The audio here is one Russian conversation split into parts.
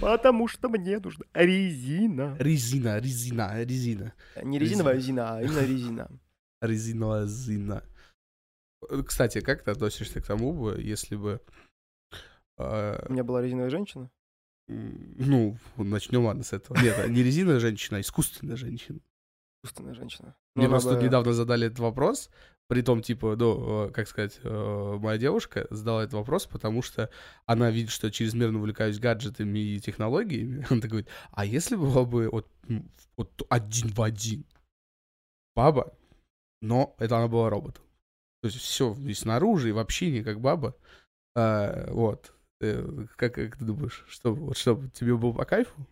Потому что мне нужна резина. Резина, резина, резина. Не резиновая резина, а именно резина. Резиновая зина. Э, Кстати, как ты относишься к тому бы, если бы... э, У меня была резиновая женщина. ну, начнем ладно с этого. Нет, не резиновая женщина, а искусственная женщина. Искусственная женщина. Мне Ну, просто бы- недавно задали этот вопрос, при том, типа, ну, э, как сказать, э, моя девушка задала этот вопрос, потому что она видит, что я чрезмерно увлекаюсь гаджетами и технологиями. Она так говорит, а если была бы вот, вот один в один баба, но это она была роботом. То есть все и снаружи, и в общении, как баба. А, вот. Э, Как, как ты думаешь, что, вот что, тебе было по кайфу?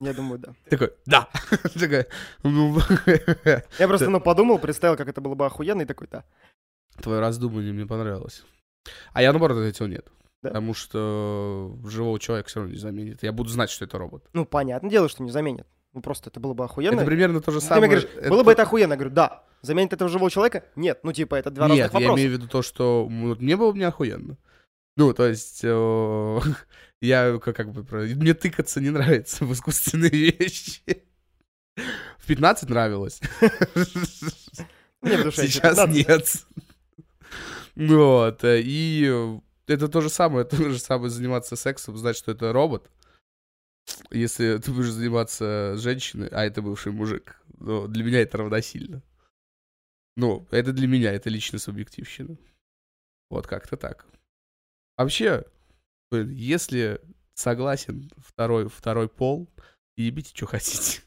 Я думаю, да. Такой, да. Такая, ну, Я просто, ну, подумал, представил, как это было бы охуенно, и такой, да. Твое раздумывание мне понравилось. А я, наоборот, ответил нет. Да. Потому что живого человека все равно не заменит. Я буду знать, что это робот. Ну, понятное дело, что не заменит. Ну, просто это было бы охуенно. Это примерно то же Ты мне самое. говоришь, было бы это охуенно. Я говорю, да. Заменит этого живого человека? Нет. Ну, типа, это два Нет, разных я вопроса. имею в виду то, что вот мне было бы не охуенно. Ну, то есть, э, я как, бы... Мне тыкаться не нравится в искусственные вещи. В 15 нравилось. Мне в душе Сейчас 15. нет. Вот. э, И э, это то же самое. То же самое заниматься сексом, знать, что это робот. Если ты будешь заниматься женщиной, а это бывший мужик, ну, для меня это равносильно. Ну, это для меня, это лично субъективщина. Вот как-то так. Вообще, если согласен второй, второй пол, ебите, что хотите.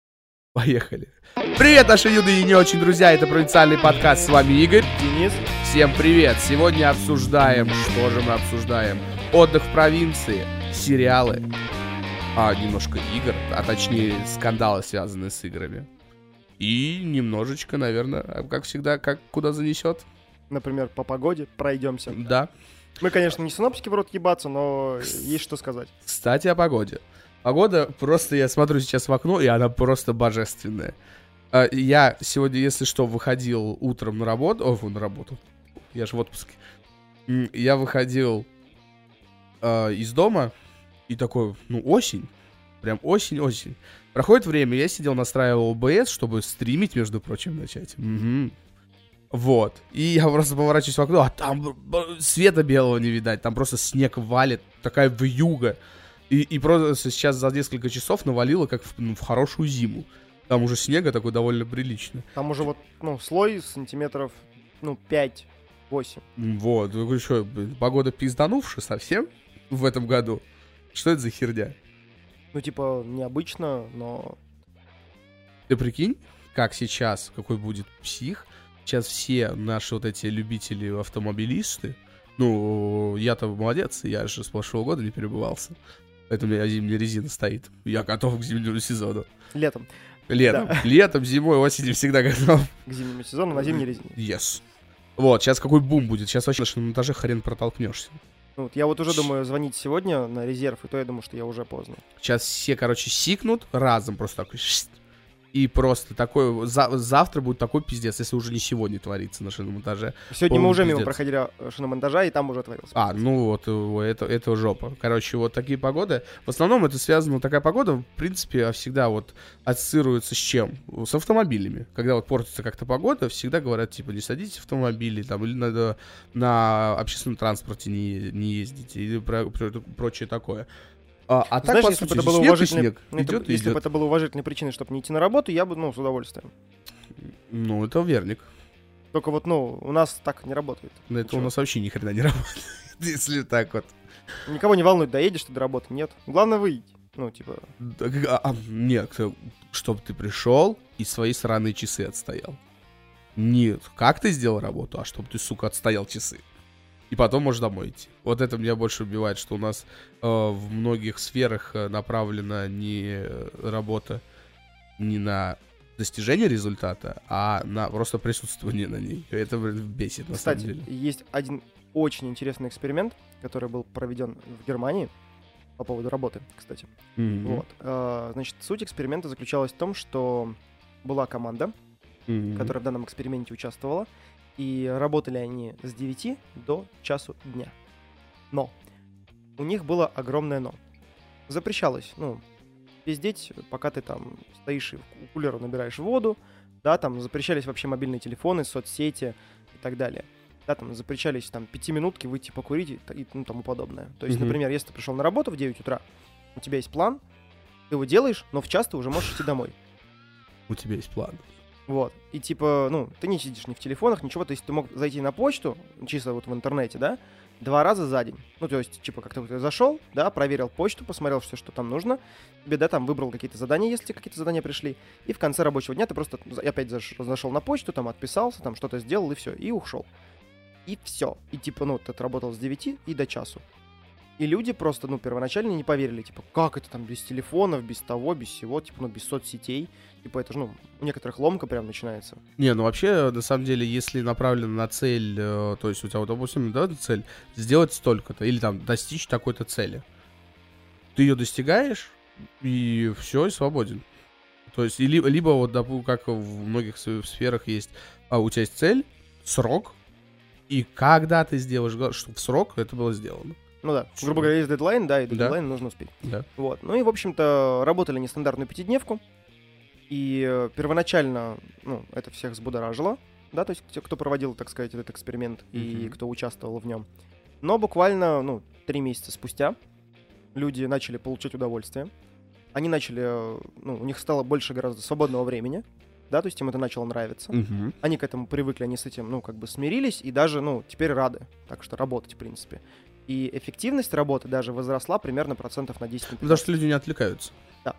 Поехали. Привет, наши юные и не очень друзья, это провинциальный подкаст, с вами Игорь. Денис, Всем привет! Сегодня обсуждаем, что же мы обсуждаем? Отдых в провинции, сериалы, а немножко игр, а точнее скандалы, связанные с играми. И немножечко, наверное, как всегда, как куда занесет. например, по погоде пройдемся. Да. Мы, конечно, не синопсики в рот ебаться, но есть что сказать. Кстати, о погоде. Погода, просто я смотрю сейчас в окно, и она просто божественная. А, Я сегодня, если что, выходил утром на работу, о, на работу, я же в отпуске. Я выходил а, из дома, и такой, ну, осень, прям осень-осень. Проходит время, я сидел, настраивал OBS, чтобы стримить, между прочим, начать. Мгм. Вот. И я просто поворачиваюсь в окно, а там света белого не видать, там просто снег валит, такая вьюга. И, и просто сейчас за несколько часов навалило, как в, ну, в хорошую зиму. Там уже снега такой довольно прилично. Там уже вот, ну, слой сантиметров, ну, 5-8. М, Вот. Говорю, что, погода пизданувшая совсем в этом году. Что это за херня? Ну, типа, необычно, но... Ты прикинь, как сейчас, какой будет псих. Сейчас все наши вот эти любители автомобилисты, ну, я-то молодец, я же с прошлого года не перебывался. Поэтому у меня зимняя резина стоит. Я готов к зимнему сезону. Летом Летом, летом, зимой, осенью всегда готов. к зимнему сезону на зимней резине. Yes. Вот, сейчас какой бум будет. Сейчас вообще на монтаже хрен протолкнешься. Ну, вот я вот уже думаю звонить сегодня на резерв, и то я думаю, что я уже поздно. Сейчас все, короче, сикнут разом просто такой. И просто такой... за- завтра будет такой пиздец, если уже не сегодня творится на шиномонтаже. Сегодня мы уже мимо пиздец. проходили э, шиномонтажа, и там уже творился. А, ну вот, э, это, это жопа. Короче, вот такие погоды. В основном это связано, такая погода, в принципе, всегда вот ассоциируется с чем? С автомобилями. Когда вот портится как-то погода, всегда говорят, типа, не садитесь в автомобили, там, или надо на общественном транспорте не, не ездите, или про- про- прочее такое. А, а так, Знаешь, по если бы сути, это было снег уважительной, снег. ну, это- Идет если бы идет. это было уважительной причиной, чтобы не идти на работу, я бы, ну, с удовольствием. Ну, это верник. Только вот, ну, у нас так не работает. Но это у нас вообще ни хрена не работает, если так вот. Никого не волнует, доедешь ты до работы, нет. Главное выйти. Ну, типа, Да, как- а, а, нет, чтобы ты пришел и свои сраные часы отстоял. Нет, как ты сделал работу, а чтобы ты, сука, отстоял часы. И потом можешь домой идти. Вот это меня больше убивает, что у нас э, в многих сферах э, направлена не работа не на достижение результата, а на просто присутствование на ней. Это бесит, на кстати, самом деле. есть один очень интересный эксперимент, который был проведен в Германии по поводу работы, кстати. Мгм. Вот. Э, Значит, суть эксперимента заключалась в том, что была команда, Мгм. которая в данном эксперименте участвовала, и работали они с 9 до часу дня. Но у них было огромное но. Запрещалось, ну, пиздеть, пока ты там стоишь и у кулера набираешь воду, да, там запрещались вообще мобильные телефоны, соцсети и так далее. Да, там запрещались там пятиминутки выйти покурить и, и ну, тому подобное. То есть, Мгм. например, если ты пришел на работу в 9 утра, у тебя есть план, ты его делаешь, но в час ты уже можешь идти домой. У тебя есть план. Вот. И типа, ну, ты не сидишь ни в телефонах, ничего. То есть ты мог зайти на почту, чисто вот в интернете, да, два раза за день. Ну, то есть, типа, как ты вот зашел, да, проверил почту, посмотрел все, что там нужно, тебе, да, там выбрал какие-то задания, если какие-то задания пришли, и в конце рабочего дня ты просто опять заш- зашел на почту, там отписался, там что-то сделал, и все, и ушел. И все. И типа, ну, ты отработал с 9 и до часу. И люди просто, ну, первоначально не поверили, типа, как это там без телефонов, без того, без всего, типа, ну, без соцсетей. Типа, это же, ну, у некоторых ломка прям начинается. Не, ну вообще, на самом деле, если направлено на цель, э, то есть у тебя, вот, допустим, да, цель сделать столько-то, или там достичь такой-то цели, ты ее достигаешь, и все, и свободен. То есть, и ли- либо, вот, допу- как в многих сферах есть, а, у тебя есть цель, срок, и когда ты сделаешь, что в срок это было сделано. Ну да, Чё? грубо говоря, есть дедлайн, да, и до Да. нужно успеть. Да. Вот. Ну и, в общем-то, работали нестандартную пятидневку. И э, первоначально, ну, это всех взбудоражило, да, то есть те, кто проводил, так сказать, этот эксперимент и Мгм. кто участвовал в нем. Но буквально, ну, три месяца спустя люди начали получать удовольствие. Они начали, э, ну, у них стало больше гораздо свободного времени, да, то есть им это начало нравиться. Мгм. Они к этому привыкли, они с этим, ну, как бы смирились и даже, ну, теперь рады. Так что работать, в принципе. И эффективность работы даже возросла примерно процентов на 10 на Потому что люди не отвлекаются. Да.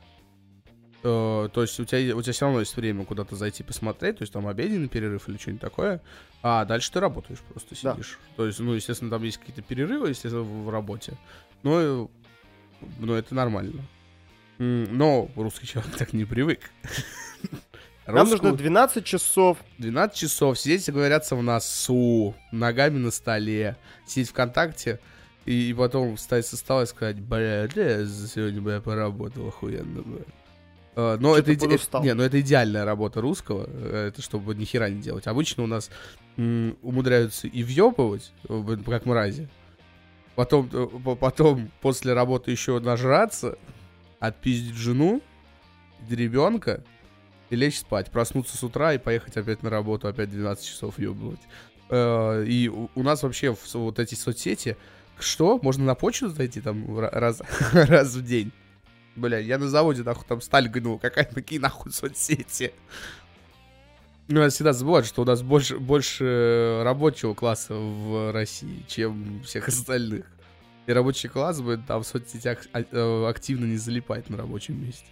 Э, то есть у тебя, у тебя все равно есть время куда-то зайти посмотреть, то есть там обеденный перерыв или что-нибудь такое, а дальше ты работаешь, просто Да. сидишь. То есть, ну, естественно, там есть какие-то перерывы, естественно, в, в работе, но, э, но это нормально. Но русский человек так не привык. Нам нужно Русскому 12 часов. 12 часов сидеть и говорятся в носу, ногами на столе, сидеть ВКонтакте, и, и потом встать со стола и сказать, бля, я за сегодня бля, поработал охуенно, бля». А, Но это, иде- подустал. не, но это идеальная работа русского, э, это чтобы ни хера не делать. Обычно у нас м, умудряются и въебывать, э, как мрази. Потом, э, по- потом после работы еще нажраться, отпиздить жену, ребенка, и лечь спать, проснуться с утра и поехать опять на работу, опять 12 часов ебывать. Э, И у у нас вообще в вот эти соцсети, что? Можно на почту зайти там ра- раз, раз в день? Бля, я на заводе нахуй там сталь гнул, какая какие нахуй соцсети? Ну, я всегда забываю, что у нас больше, больше рабочего класса в России, чем всех остальных. И рабочий класс бы там в соцсетях а- э, активно не залипает на рабочем месте.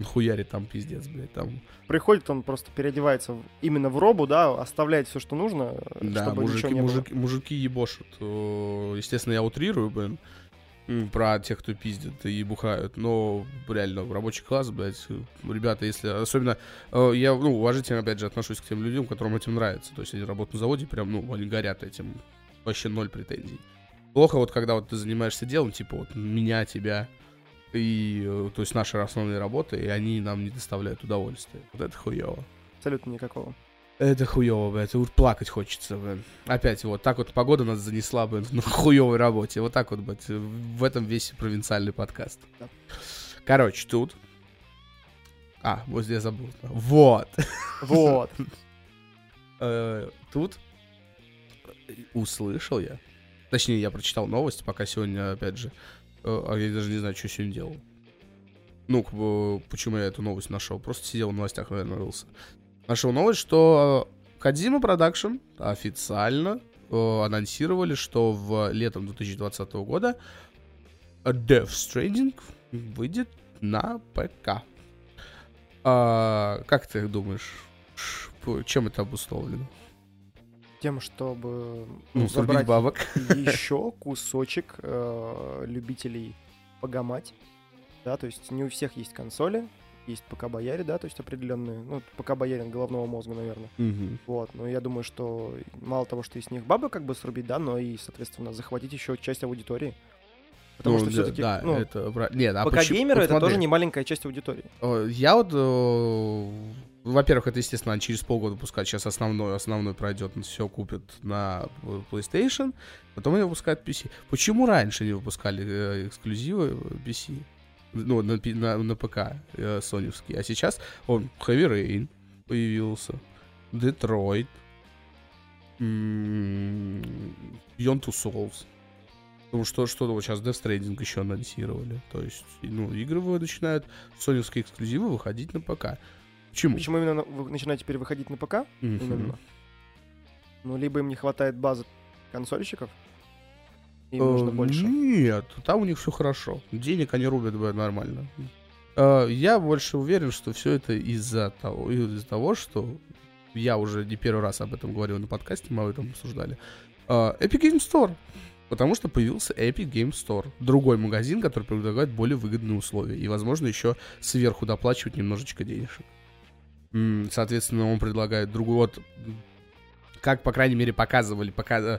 Он хуярит там пиздец, блядь, там. Приходит он просто переодевается именно в робу, да, оставляет все, что нужно, Да, чтобы мужики, ничего не было. мужики, мужики ебошут. Э, Естественно, я утрирую, блин, про тех, кто пиздит и бухают, но реально, рабочий класс, блядь, ребята, если, особенно, э, я, ну, уважительно, опять же, отношусь к тем людям, которым этим нравится, то есть они работают на заводе, прям, ну, они горят этим, вообще ноль претензий. Плохо вот, когда вот ты занимаешься делом, типа вот меня, тебя, и, э, то есть наши основные работы, и они нам не доставляют удовольствия. Вот это хуево. Абсолютно никакого. Это хуево, блядь, плакать хочется, блин. Опять вот так вот погода нас занесла, блин, на хуевой работе. Вот так вот, блядь, в этом весь провинциальный подкаст. Да. Короче, тут... А, вот здесь я забыл. Вот. Вот. Э, Тут услышал я. Точнее, я прочитал новость, пока сегодня, опять же, а я даже не знаю, что сегодня делал. Ну, бы, почему я эту новость нашел. Просто сидел в новостях, наверное, рылся. Нашел новость, что Kojima Production официально э, анонсировали, что в летом 2020 года Death Stranding выйдет на ПК. А, как ты думаешь, чем это обусловлено? Тем, чтобы Ну, срубить забрать бабок. еще кусочек э, любителей погамать. Да, то есть не у всех есть консоли, есть ПК-бояре, да, то есть определенные, ну, ПК-боярин головного мозга, наверное. Мгм. Вот, но я думаю, что мало того, что из них бабы как бы срубить, да, но и, соответственно, захватить еще часть аудитории. Потому Ну, что да, все-таки, да, ну, это... Нет, а ПК-геймеры почему- вот это смотри, тоже не маленькая часть аудитории. э, Я вот... во-первых, это, естественно, через полгода выпускают. Сейчас основной, основной пройдет, все купят на PlayStation, потом они выпускают PC. Почему раньше не выпускали э, эксклюзивы PC? Ну, на, на, на ПК э, соневский. А сейчас он Heavy Rain появился, Detroit, Beyond Two Souls. Потому что что вот сейчас Death Stranding еще анонсировали. То есть, ну, игры начинают, соневские эксклюзивы выходить на ПК. Почему? Почему именно вы начинаете теперь выходить на ПК? Mm-hmm. Именно. Ну, либо им не хватает базы консольщиков, им нужно э, больше. Нет, там у них все хорошо. Денег они рубят нормально. Э, я больше уверен, что все это из-за того, из-за того, что я уже не первый раз об этом говорил на подкасте, мы об этом обсуждали. Э, Epic Game Store. Потому что появился Epic Game Store. Другой магазин, который предлагает более выгодные условия. И, возможно, еще сверху доплачивать немножечко денежек. Соответственно, он предлагает другой... Вот, как, по крайней мере, показывали пока, э,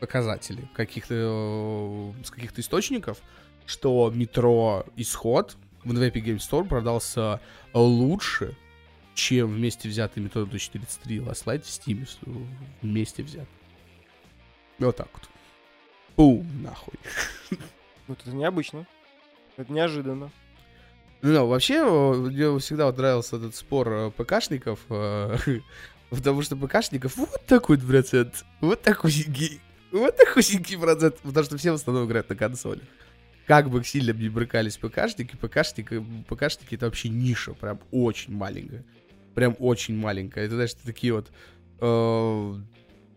показатели каких-то с каких-то источников, что метро Исход в Epic Game Store продался лучше, чем вместе взятый метро 2043 Last Light в Steam вместе взят. Вот так вот. Пум, нахуй. Вот это необычно. Это неожиданно. Ну, вообще, мне всегда вот нравился этот спор э, ПКшников, э, потому что ПКшников вот такой процент, вот такой вот такой процент, потому что все в основном играют на консолях. Как бы сильно не брыкались ПКшники, ПКшники, ПКшники это вообще ниша, прям очень маленькая. Прям очень маленькая. Это, знаешь, такие вот... Э,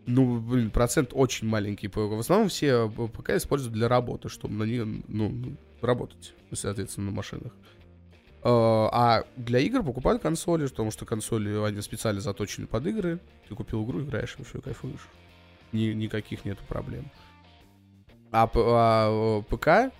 ну, блин, процент очень маленький. В основном все ПК используют для работы, чтобы на них, ну, работать, соответственно, на машинах. Э, а для игр покупают консоли, потому что консоли, они специально заточены под игры. Ты купил игру, играешь, и все, кайфуешь. Ни, никаких нету проблем. А, а ПК,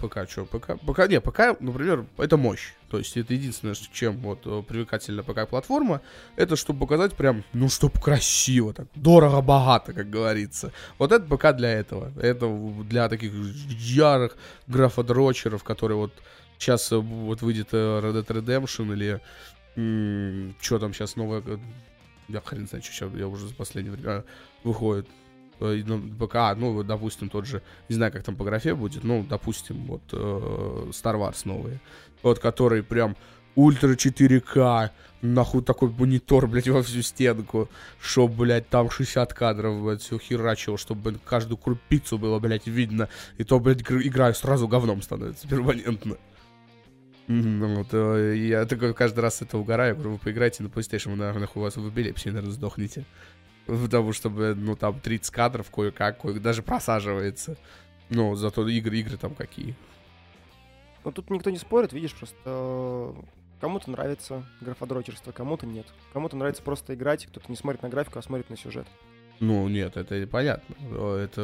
ПК, что, ПК, ПК, не, ПК, например, это мощь. То есть это единственное, чем вот э, привлекательна ПК-платформа, это чтобы показать прям, ну, чтобы красиво, так, дорого-богато, как говорится. Вот это ПК для этого. Это для таких ярых графодрочеров, которые вот Сейчас э, вот выйдет э, Red Dead Redemption или что там сейчас новое, я хрен знает, что сейчас, я уже за последнее время а, выходит. Э, ПК, ну, допустим, тот же, не знаю, как там по графе будет, ну, допустим, вот Star Wars новые, вот, который прям ультра 4К, нахуй такой монитор, блядь, во всю стенку, чтоб, блядь, там 60 кадров, блядь, все херачило, чтобы каждую крупицу было, блядь, видно, и то, блядь, игра сразу говном становится перманентно. Вот, э, я такой каждый раз это угораю, говорю, вы поиграете на PlayStation, наверное, у вас в эпилепсии, наверное, сдохнете. Потому что, ну, там 30 кадров кое-как, кое даже просаживается. Ну, зато игры, игры там какие. Ну, тут никто не спорит, видишь, просто э, кому-то нравится графодрочерство, кому-то нет. Кому-то нравится просто играть, кто-то не смотрит на графику, а смотрит на сюжет. Ну, нет, это понятно. Это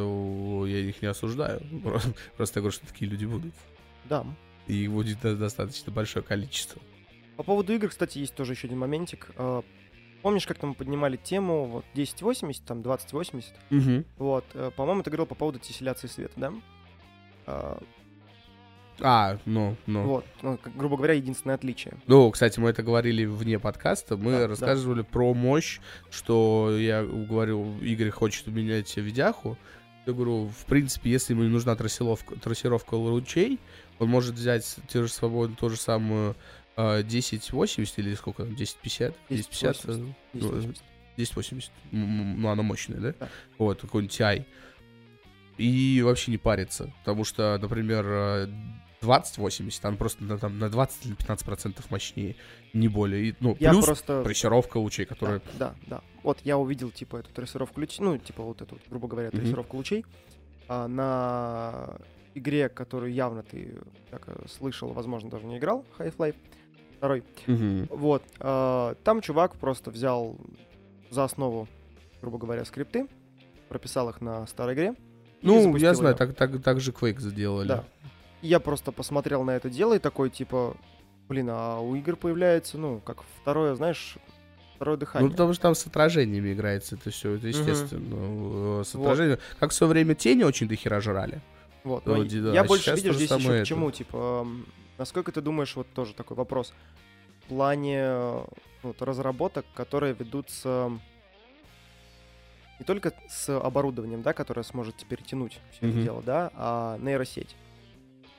я их не осуждаю. Просто я говорю, что такие люди будут. Да. И их будет достаточно большое количество. По поводу игр, кстати, есть тоже еще один моментик. А, помнишь, как там поднимали тему вот 1080, там 2080? Угу. Вот, э, по-моему, ты говорил по поводу тесселяции света, да? А, а, ну, ну. Вот, ну, грубо говоря, единственное отличие. Ну, кстати, мы это говорили вне подкаста. Мы да, рассказывали да. про мощь, что я говорю, Игорь хочет менять видяху. Я говорю, в принципе, если ему нужна трассировка, трассировка лучей, он может взять те же свободно ту же самую э, 1080 или сколько там, 1050? 1050? 1080. 1080. Ну, она мощная, да? да. Вот, какой-нибудь TI. И вообще не париться. Потому что, например, 2080, она просто на, там, на 20 или 15 процентов мощнее, не более. И, ну, я плюс просто... трассировка лучей, которая... Да, да, да. Вот я увидел, типа, эту трассировку лучей, ну, типа, вот эту, грубо говоря, трассировку mm-hmm. лучей а, на игре, которую явно ты как, э, слышал, возможно, даже не играл, Half-Life 2. Mm-hmm. Вот. Э, там чувак просто взял за основу, грубо говоря, скрипты, прописал их на старой игре. Ну, я знаю, так, так, так же Quake сделали. Да. Я просто посмотрел на это дело и такой, типа, блин, а у игр появляется, ну, как второе, знаешь, второе дыхание. Ну, потому что там с отражениями играется это все, это естественно. Угу. С отражением. Вот. Как в свое время тени очень дохера жрали. Вот. Но да, я а больше, видишь, здесь еще к чему, типа, насколько ты думаешь, вот тоже такой вопрос, плане э, вот, разработок, которые ведутся не только с оборудованием, да, которое сможет теперь тянуть все это Мгм. дело, да, а нейросеть.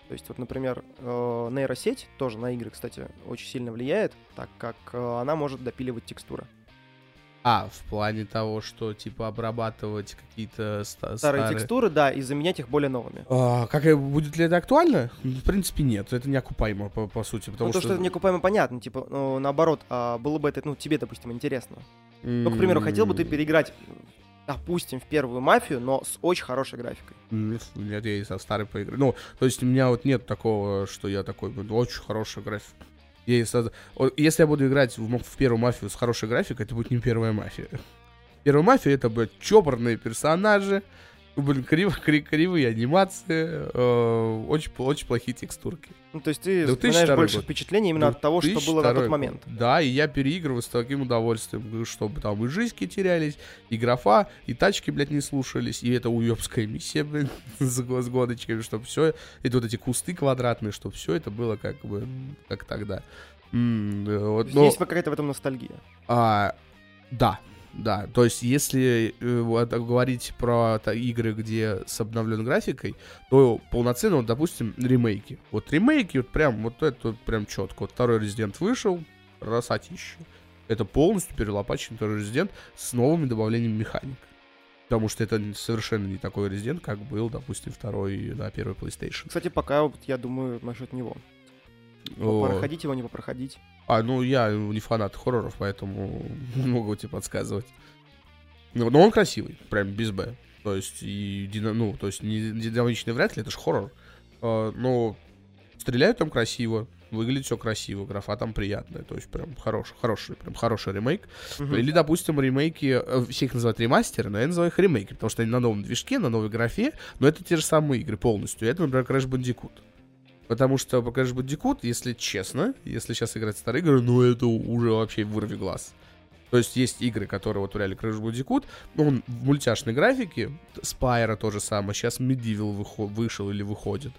То есть, вот, например, э, нейросеть тоже на игры, кстати, очень сильно влияет, так как э, она может допиливать текстуры. А, в плане того, что, типа, обрабатывать какие-то ста- Старые, старые... текстуры, да, и заменять их более новыми. А, как, э, будет ли это актуально? Ну, В принципе, нет. Это неокупаемо, по, по сути. Потому ну, то, что, это некупаемо понятно, типа, ну, наоборот, а было бы это, ну, тебе, допустим, интересно. Ну, к примеру, хотел бы ты переиграть, допустим, в первую мафию, но с очень хорошей графикой. Нет, нет, я и со старой поиграю. Ну, то есть у меня вот нет такого, что я такой, ну, очень хорошая графика. Я и со- о, Если я буду играть в, в первую мафию с хорошей графикой, это будет не первая мафия. Первая мафия это, блядь, чопорные персонажи, блин, криво, кри- кривые анимации, э, очень, очень плохие текстурки. Ну, то есть ты 2002 вспоминаешь больше год. впечатлений именно от того, что было на 2002 тот момент. Да, и я переигрываю с таким удовольствием, чтобы там и жизни терялись, и графа, и тачки, блядь, не слушались, и это уебская миссия, блин, с, с годочками, чтобы все, и вот эти кусты квадратные, чтобы все это было как бы, как тогда. То вот, есть но- Есть какая-то в этом ностальгия. а, да, да. То есть, если э, вот говорить про та- игры, где с обновленной графикой, то полноценно, вот, допустим, ремейки. Вот ремейки, вот прям, вот это вот прям четко. Вот второй Резидент вышел, красотища. Это полностью перелопаченный второй Резидент с новыми добавлениями механик. Потому что это совершенно не такой Резидент, как был, допустим, второй на первой PlayStation. Кстати, пока вот я думаю насчет него. О. Проходить его, не попроходить. А, ну я не фанат хорроров, поэтому могу тебе подсказывать. Ну, но он красивый, прям без Б. То есть, и ну, то есть, не динамичный вряд ли, это же хоррор. А, но стреляют там красиво, выглядит все красиво, графа там приятная. То есть, прям хороший, хороший, прям хороший ремейк. Мгм. Или, допустим, ремейки, э, все их называют ремастеры, но я называю их ремейки, потому что они на новом движке, на новой графе, но это те же самые игры полностью. Это, например, Crash Bandicoot. Потому что по Crash Bandicoot, если честно, если сейчас играть старые игры, ну это уже вообще вырви глаз. То есть есть игры, которые вот реально Crash Bandicoot, он в мультяшной графике, Spyro то же самое, сейчас Medieval выхо- вышел или выходит.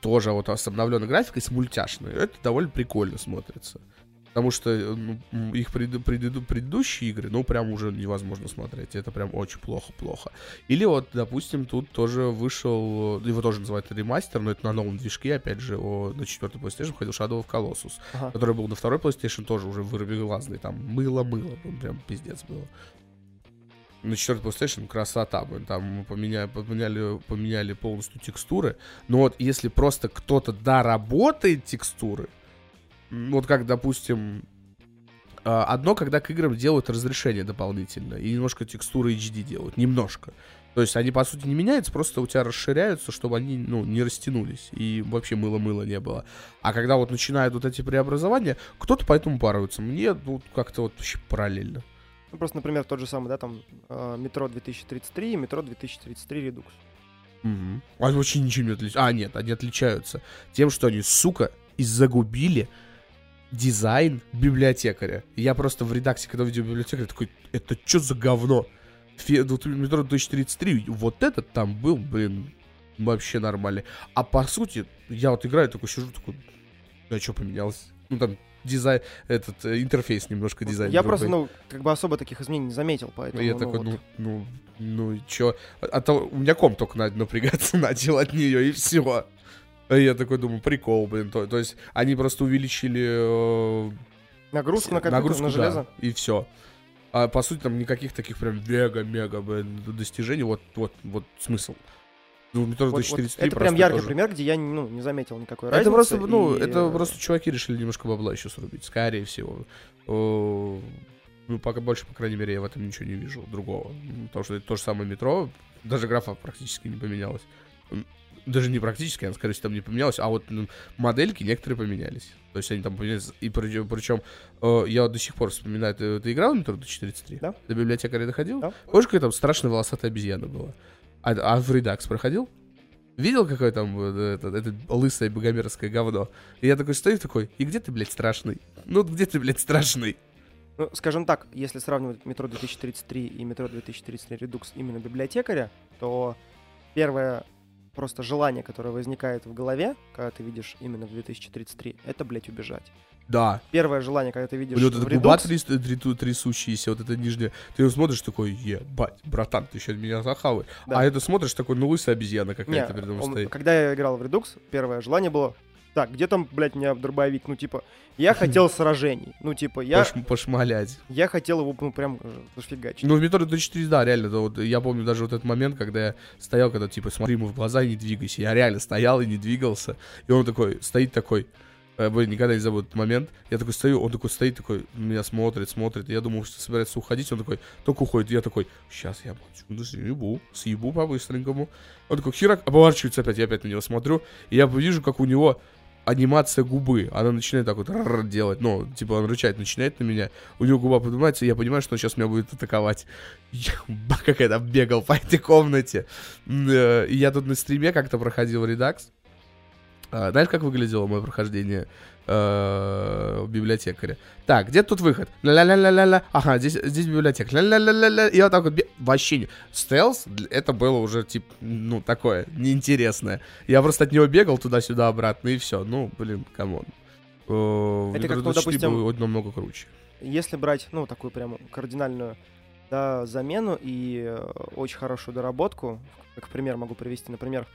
Тоже вот с обновленной графикой, с мультяшной. Это довольно прикольно смотрится. Потому что э, ну, их преду- преду- предыдущие игры, ну, прям уже невозможно смотреть. Это прям очень плохо-плохо. Или вот, допустим, тут тоже вышел, э, его тоже называют ремастер, но это на новом движке, опять же, о, на четвертой PlayStation входил Shadow of Colossus, Ага. который был на второй PlayStation тоже уже вырубеглазный, там мыло-мыло, ну, прям пиздец было. На четвертой PlayStation красота, блин, там поменяли, поменяли, поменяли полностью текстуры, но вот если просто кто-то доработает текстуры, вот как, допустим, а, одно, когда к играм делают разрешение дополнительно и немножко текстуры HD делают, немножко. То есть они, по сути, не меняются, просто у тебя расширяются, чтобы они, ну, не растянулись. И вообще мыло-мыло не было. А когда вот начинают вот эти преобразования, кто-то поэтому паруется. Мне, ну, как-то вот вообще параллельно. Ну, просто, например, тот же самый, да, там, э, метро 2033 и метро 2033 редукс. Мгм. Они вообще ничем не отличаются. А, нет, они отличаются тем, что они, сука, и загубили дизайн библиотекаря. Я просто в редакции, когда увидел библиотекаря, такой, это что за говно? Метро 2033, вот этот там был, блин, вообще нормальный. А по сути, я вот играю, такой сижу, такой, а что поменялось? Ну там дизайн, этот э, интерфейс немножко дизайн. Я другой. просто, ну, как бы особо таких изменений не заметил, поэтому... Я ну, такой, вот. ну, ну, ну, и чё? А, а то у меня ком только на- напрягаться начал от нее, и все. Я такой думаю, прикол, блин. То, то есть они просто увеличили э, Нагрузку на компьютер, нагрузку, на да, железо. и все. А по сути там никаких таких прям мега-мега достижений. Вот, вот, вот смысл. Ну, метро Вот- вот 2033 это прям просто яркий тоже. пример, где я ну, не заметил никакой Это разницы. просто, ну, и, это э, просто чуваки решили немножко бабла еще срубить, скорее всего. О, Ну, пока больше, по крайней мере, я в этом ничего не вижу другого. Потому что это то же самое метро, даже графа практически не поменялась. Даже не практически, она, скорее всего, там не поменялась, а вот м, модельки некоторые поменялись. То есть они там поменялись. И причем, причем э, я до сих пор вспоминаю, ты, ты играл в метро 2033? Да. До библиотекаря доходил? Да. Помнишь, какая там страшная волосатая обезьяна была? А, а в редакс проходил? Видел, какое там вот это, это лысое богомерзкое говно? И я такой стою такой, и где ты, блядь, страшный? Ну, где ты, блядь, страшный? Ну, скажем так, если сравнивать метро 2033 и метро 2033 редукс именно библиотекаря, то первое просто желание, которое возникает в голове, когда ты видишь именно в 2033, это, блядь, убежать. Да. Первое желание, когда ты видишь него вот эта губа тряс- трясу- трясущаяся, вот это нижняя. Ты его смотришь такой, ебать, братан, ты еще меня захавай. Да. А это смотришь такой, ну лысая обезьяна какая-то мной он- стоит. когда я играл в Redux, первое желание было, так, где там, блядь, меня дробовик? Ну, типа, я хотел сражений. Ну, типа, я, Пош- пошмалять. я хотел его, ну, прям э, зафигачить. Ну, в метро 4, да, реально. да, вот, я помню даже вот этот момент, когда я стоял, когда, типа, смотри ему в глаза и не двигайся. Я реально стоял и не двигался. И он такой, стоит такой, э, блин, никогда не забуду этот момент. Я такой стою, он такой стоит, такой, меня смотрит, смотрит. Я думал, что собирается уходить. Он такой, только уходит. Я такой, сейчас я ну, съебу, съебу по-быстренькому. Он такой, херак, оборачивается опять. Я опять на него смотрю. И я вижу, как у него анимация губы. Она начинает так вот делать. Ну, типа он рычать начинает на меня. У него губа поднимается, и я понимаю, что он сейчас меня будет атаковать. Я, как я там бегал по этой комнате. Э, И я тут на стриме как-то проходил редакс. А, Знаешь, как выглядело мое прохождение библиотекаря? Так, где тут выход? Ля-ля-ля-ля-ля. Ага, здесь, здесь библиотека. Ля-ля-ля-ля-ля. И вот так вот... Вообще не... Стелс, это было уже, типа, ну, такое, неинтересное. Я просто от него бегал туда-сюда обратно, и все. Ну, блин, come on. Э, Это как, ну, 24 допустим, было намного круче. Если брать, ну, такую прям кардинальную да, замену и э, очень хорошую доработку, как пример могу привести, например,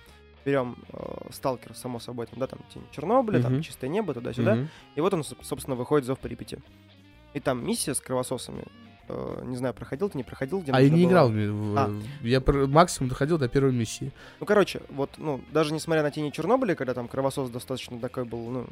берем э, Сталкер, само собой, там, да, там тень Чернобыля, там Мгм. чистое небо, туда-сюда, Мгм. и вот он, соб- собственно, выходит Зов Припяти. И там миссия с кровососами, э, не знаю, проходил ты, не проходил, где А я не было- играл, в- А. я пр- максимум доходил до первой миссии. Ну, короче, вот, ну, даже несмотря на тени Чернобыля, когда там кровосос достаточно такой был, ну,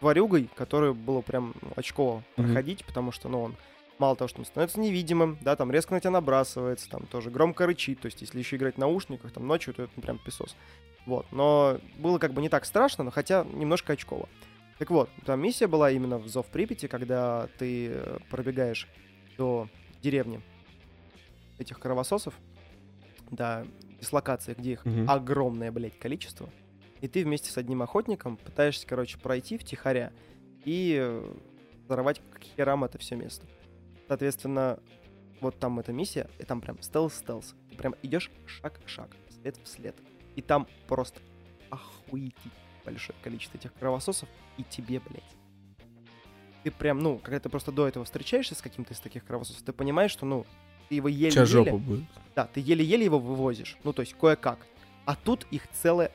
тварюгой, который было прям ну, очково Мгм. проходить, потому что, ну, он мало того, что он становится невидимым, да, там резко на тебя набрасывается, там тоже громко рычит, то есть если еще играть в наушниках, там ночью, то это ну, прям песос. Вот, но было как бы не так страшно, но хотя немножко очково. Так вот, там миссия была именно в Зов Припяти, когда ты э, пробегаешь до деревни этих кровососов, до дислокации, где их Мгм. огромное, блядь, количество, и ты вместе с одним охотником пытаешься, короче, пройти втихаря и э, взорвать к херам это все место. Соответственно, вот там эта миссия, и там прям стелс-стелс. Ты прям идешь шаг в шаг, след в след. И там просто охуеть большое количество этих кровососов, и тебе, блядь. Ты прям, ну, когда ты просто до этого встречаешься с каким-то из таких кровососов, ты понимаешь, что, ну, ты его еле-еле... будет. Да, ты еле-еле его вывозишь. Ну, то есть кое-как. А тут их целая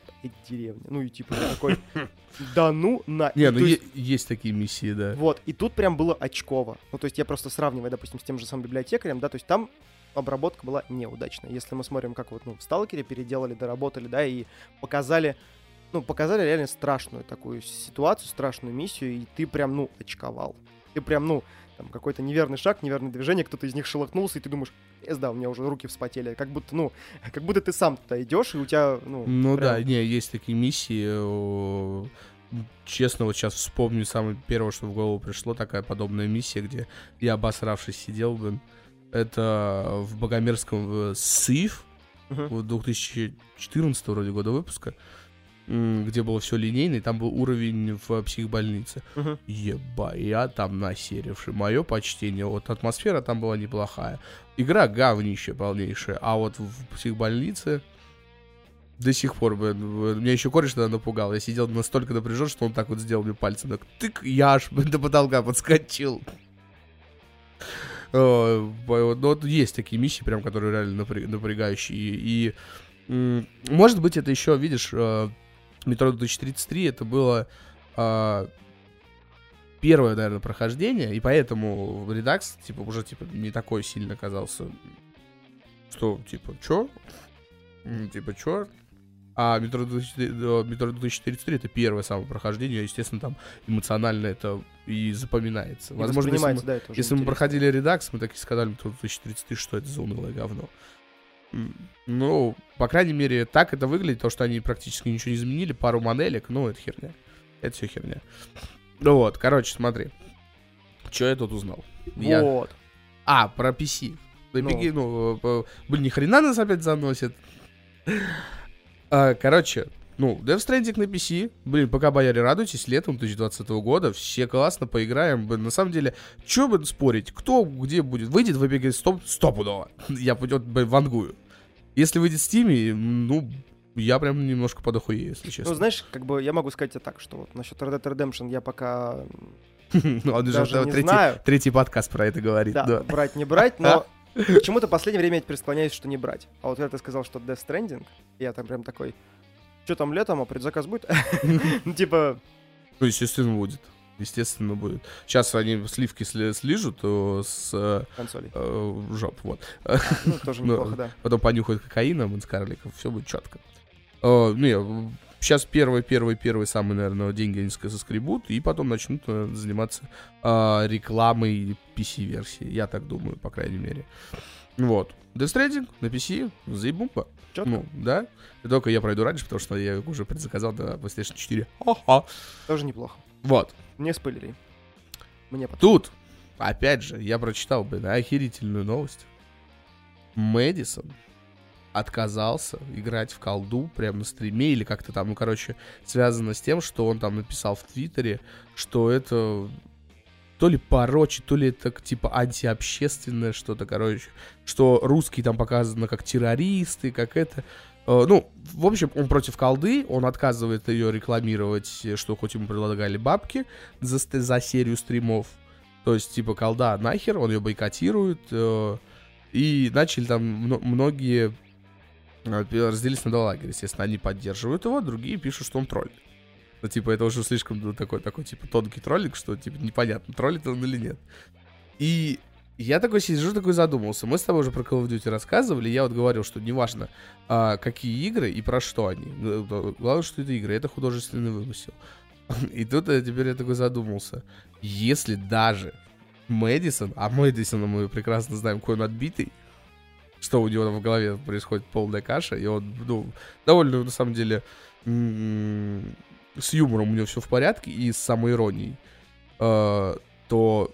деревня. Ну и типа такой, да ну на. Не, ну есть такие миссии, да. Вот, и тут прям было очково. Ну, то есть я просто сравниваю, допустим, с тем же самым библиотекарем, да, то есть там обработка была неудачная. Если мы смотрим, как вот, ну, в Сталкере переделали, доработали, да, и показали, ну, показали реально страшную такую ситуацию, страшную миссию, и ты прям, ну, очковал. Ты прям, ну, там какой-то неверный шаг, неверное движение, кто-то из них шелохнулся, и ты думаешь, да, у меня уже руки вспотели. Как будто, ну, как будто ты сам туда идешь, и у тебя, ну, Ну прям- да, не, есть такие миссии. Честно, вот сейчас вспомню самое первое, что в голову пришло, такая подобная миссия, где я обосравшись сидел, блин. Это в Богомерском в СИФ, вот 2014 вроде года выпуска, где было все линейно, и там был уровень в психбольнице. Мгм. Еба, я там насеривший. Мое почтение. Вот атмосфера там была неплохая. Игра говнище полнейшая. А вот в психбольнице до сих пор, блин, меня еще кореш тогда напугал. Я сидел настолько напряжен, что он так вот сделал мне пальцем. Так, тык, я аж до потолка подскочил. Э, вот, ну, вот есть такие миссии, прям, которые реально напря- напрягающие. И, может быть, это еще, видишь, э, метро 2033 это было а, первое, наверное, прохождение, и поэтому редакс, типа, уже, типа, не такой сильно оказался, что, типа, чё? Типа, чё? А метро 2004 э, метро 2043 это первое самое прохождение, естественно, там эмоционально это и запоминается. И Возможно, если мы, да, если мы проходили редакс, мы так и сказали, метро 2033, что это за унылое говно. Ну, по крайней мере, так это выглядит, то, что они практически ничего не изменили, пару моделек, ну, это херня. Это все херня. Ну вот, короче, смотри. Что я тут узнал? Я- Вот. А, про PC. Да, Ну. беги, ну, э, блин, ни хрена нас опять заносит. А, Короче, ну, Death Stranding на PC. Блин, пока бояре радуйтесь, летом 2020 года. Все классно поиграем. Блин, на самом деле, что бы спорить? Кто где будет? Выйдет в Epic стоп, стопудово. Я пойдет вангую. Если выйдет в Steam, ну, я прям немножко подохуею, если честно. Ну, знаешь, как бы я могу сказать тебе так, что вот насчет Red Dead Redemption я пока Ну, он даже не третий, знаю. третий подкаст про это говорит. Да, Да. брать, не брать, но почему-то в последнее время я теперь склоняюсь, что не брать. А вот когда ты сказал, что Death Stranding, я там прям такой, что там летом, а предзаказ будет? Ну, Типа, Ну, естественно, будет. Естественно, будет. Сейчас они сливки сли- слижут э, с э, консолей. э, жоп, вот. Ну, тоже Ну, неплохо, да. Потом понюхают кокаином из карликов, все будет четко. не, сейчас первый, первый, первый самый, наверное, деньги они ск- соскребут, и потом начнут э, заниматься а, рекламой PC-версии. Я так думаю, по крайней мере. Вот. Death Stranding на PC, заебумба. Чётко. Ну, да. И только я пройду раньше, потому что я уже предзаказал на PlayStation 4. Ха-ха. Тоже неплохо. Вот. Не спойлери. Мне потом. Тут, опять же, я прочитал, блин, охерительную новость. Мэдисон отказался играть в колду прямо на стриме или как-то там, ну, короче, связано с тем, что он там написал в Твиттере, что это то ли порочи, то ли это типа антиобщественное что-то, короче, что русские там показаны как террористы, как это. Э, Ну, в общем, он против колды, он отказывает ее рекламировать, что хоть ему предлагали бабки за, за серию стримов. То есть, типа, колда нахер, он ее бойкотирует. э, И начали там мно- многие э, разделились на два лагеря. Естественно, одни поддерживают его, другие пишут, что он тролль. Ну, типа, это уже слишком такой, такой, типа, тонкий троллинг, что, типа, непонятно, троллит он или нет. И я такой сижу, такой задумался. Мы с тобой уже про Call of Duty рассказывали, я вот говорил, что неважно, а, какие игры и про что они. Главное, что это игры, это художественный вымысел. И тут я теперь я такой задумался. Если даже Мэдисон, а Мэдисона мы прекрасно знаем, какой он отбитый, что у него в голове происходит полная каша, и он, ну, довольно, на самом деле, с юмором у него все в порядке, и с самоиронией, э, то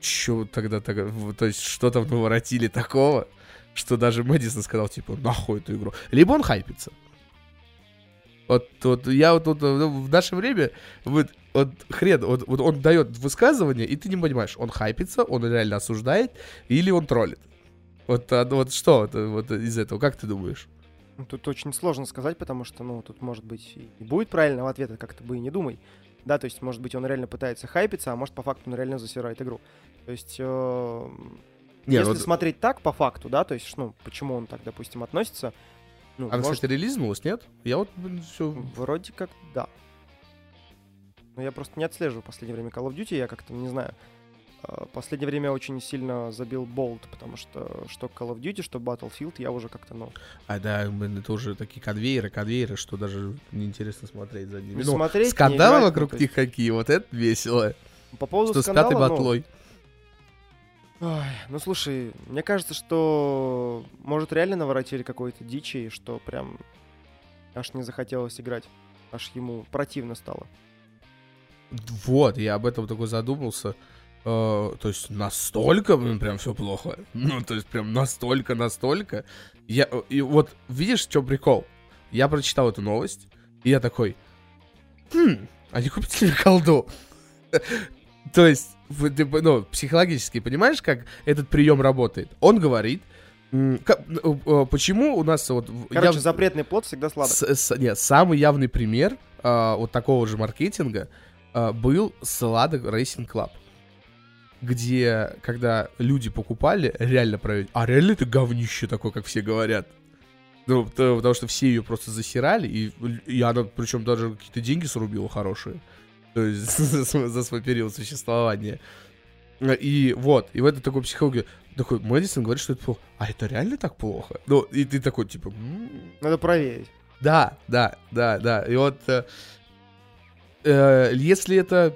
Чё тогда, в- то есть что там наворотили такого, что даже Мэдисон сказал, типа, нахуй эту игру. Либо он хайпится. Вот, вот я вот тут, ну, в наше время, вот, вот хрен, вот, вот он дает высказывание, и ты не понимаешь, он хайпится, он реально осуждает, или он троллит. Вот, а, ну, вот что вот, вот из этого, как ты думаешь? Ну, Тут очень сложно сказать, потому что, ну, тут может быть и будет правильного ответа, как ты бы и не думай. Да, то есть, может быть, он реально пытается хайпиться, а может, по факту он реально засирает игру. То есть, э, Не, если ну, смотреть так, по факту, да, то есть, ну, почему он так, допустим, относится, ну, она, может, кстати, релизнулась, нет? Я вот все... вроде как да. Но я просто не отслеживаю в последнее время Call of Duty, я как-то не знаю. Э, Последнее время очень сильно забил болт, потому что что Call of Duty, что Battlefield, я уже как-то, ну, А да, это уже такие конвейеры, конвейеры, что даже неинтересно смотреть за ними. не Ну, смотреть, не скандалы играть, ну, вокруг них какие, вот это весело. По поводу Что с скандала, пятой ну, батлой. Ой, ну слушай, мне кажется, что может реально наворотили какой-то дичи, что прям аж не захотелось играть. Аж ему противно стало. Вот, я об этом такой задумался. Э, то есть настолько, блин, прям все плохо. Ну, то есть прям настолько, настолько. Я, э, и вот видишь, чем прикол? Я прочитал эту новость, и я такой, хм, а не купите ли колду? То есть, ты, ну, психологически понимаешь, как этот прием работает? Он говорит, как- э, почему у нас вот... Короче, я- запретный плод всегда сладок. с- с- нет, самый явный пример а, вот такого же маркетинга а, был Сладок Racing Club. Где, когда люди покупали, реально проверить, а реально это говнище такое, как все говорят. Ну, то- потому что все ее просто засирали, и, и она, причем даже какие-то деньги срубила хорошие. То есть за, свой- период существования. И вот, и в этой такой психологии, такой, Мэдисон говорит, что это плохо. А это реально так плохо? Ну, и ты такой, типа, «М, Надо проверить. да, да, да, да. И вот э, э, если это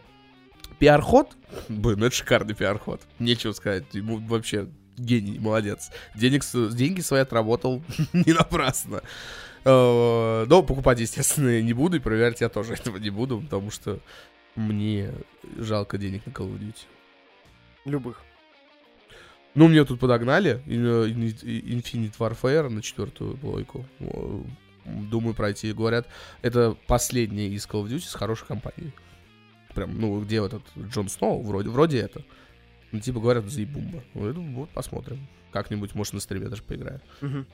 пиар-ход, блин, ну это шикарный пиар-ход. Нечего сказать. Ему вообще гений, молодец. Денег, деньги свои отработал не напрасно. Э, Но покупать, естественно, не буду, и проверять я тоже этого не буду, потому что мне жалко денег на Call of Duty. Любых. Ну, мне тут подогнали э, Infinite Warfare на четвертую плойку. Думаю пройти. Говорят, это последний из Call of Duty с хорошей компанией. Прям, ну, где вот этот Джон Сноу, вроде, вроде это. Ну, типа говорят, заебумба. Я думаю, вот посмотрим. Как-нибудь, может, на стриме даже поиграю. Мгм.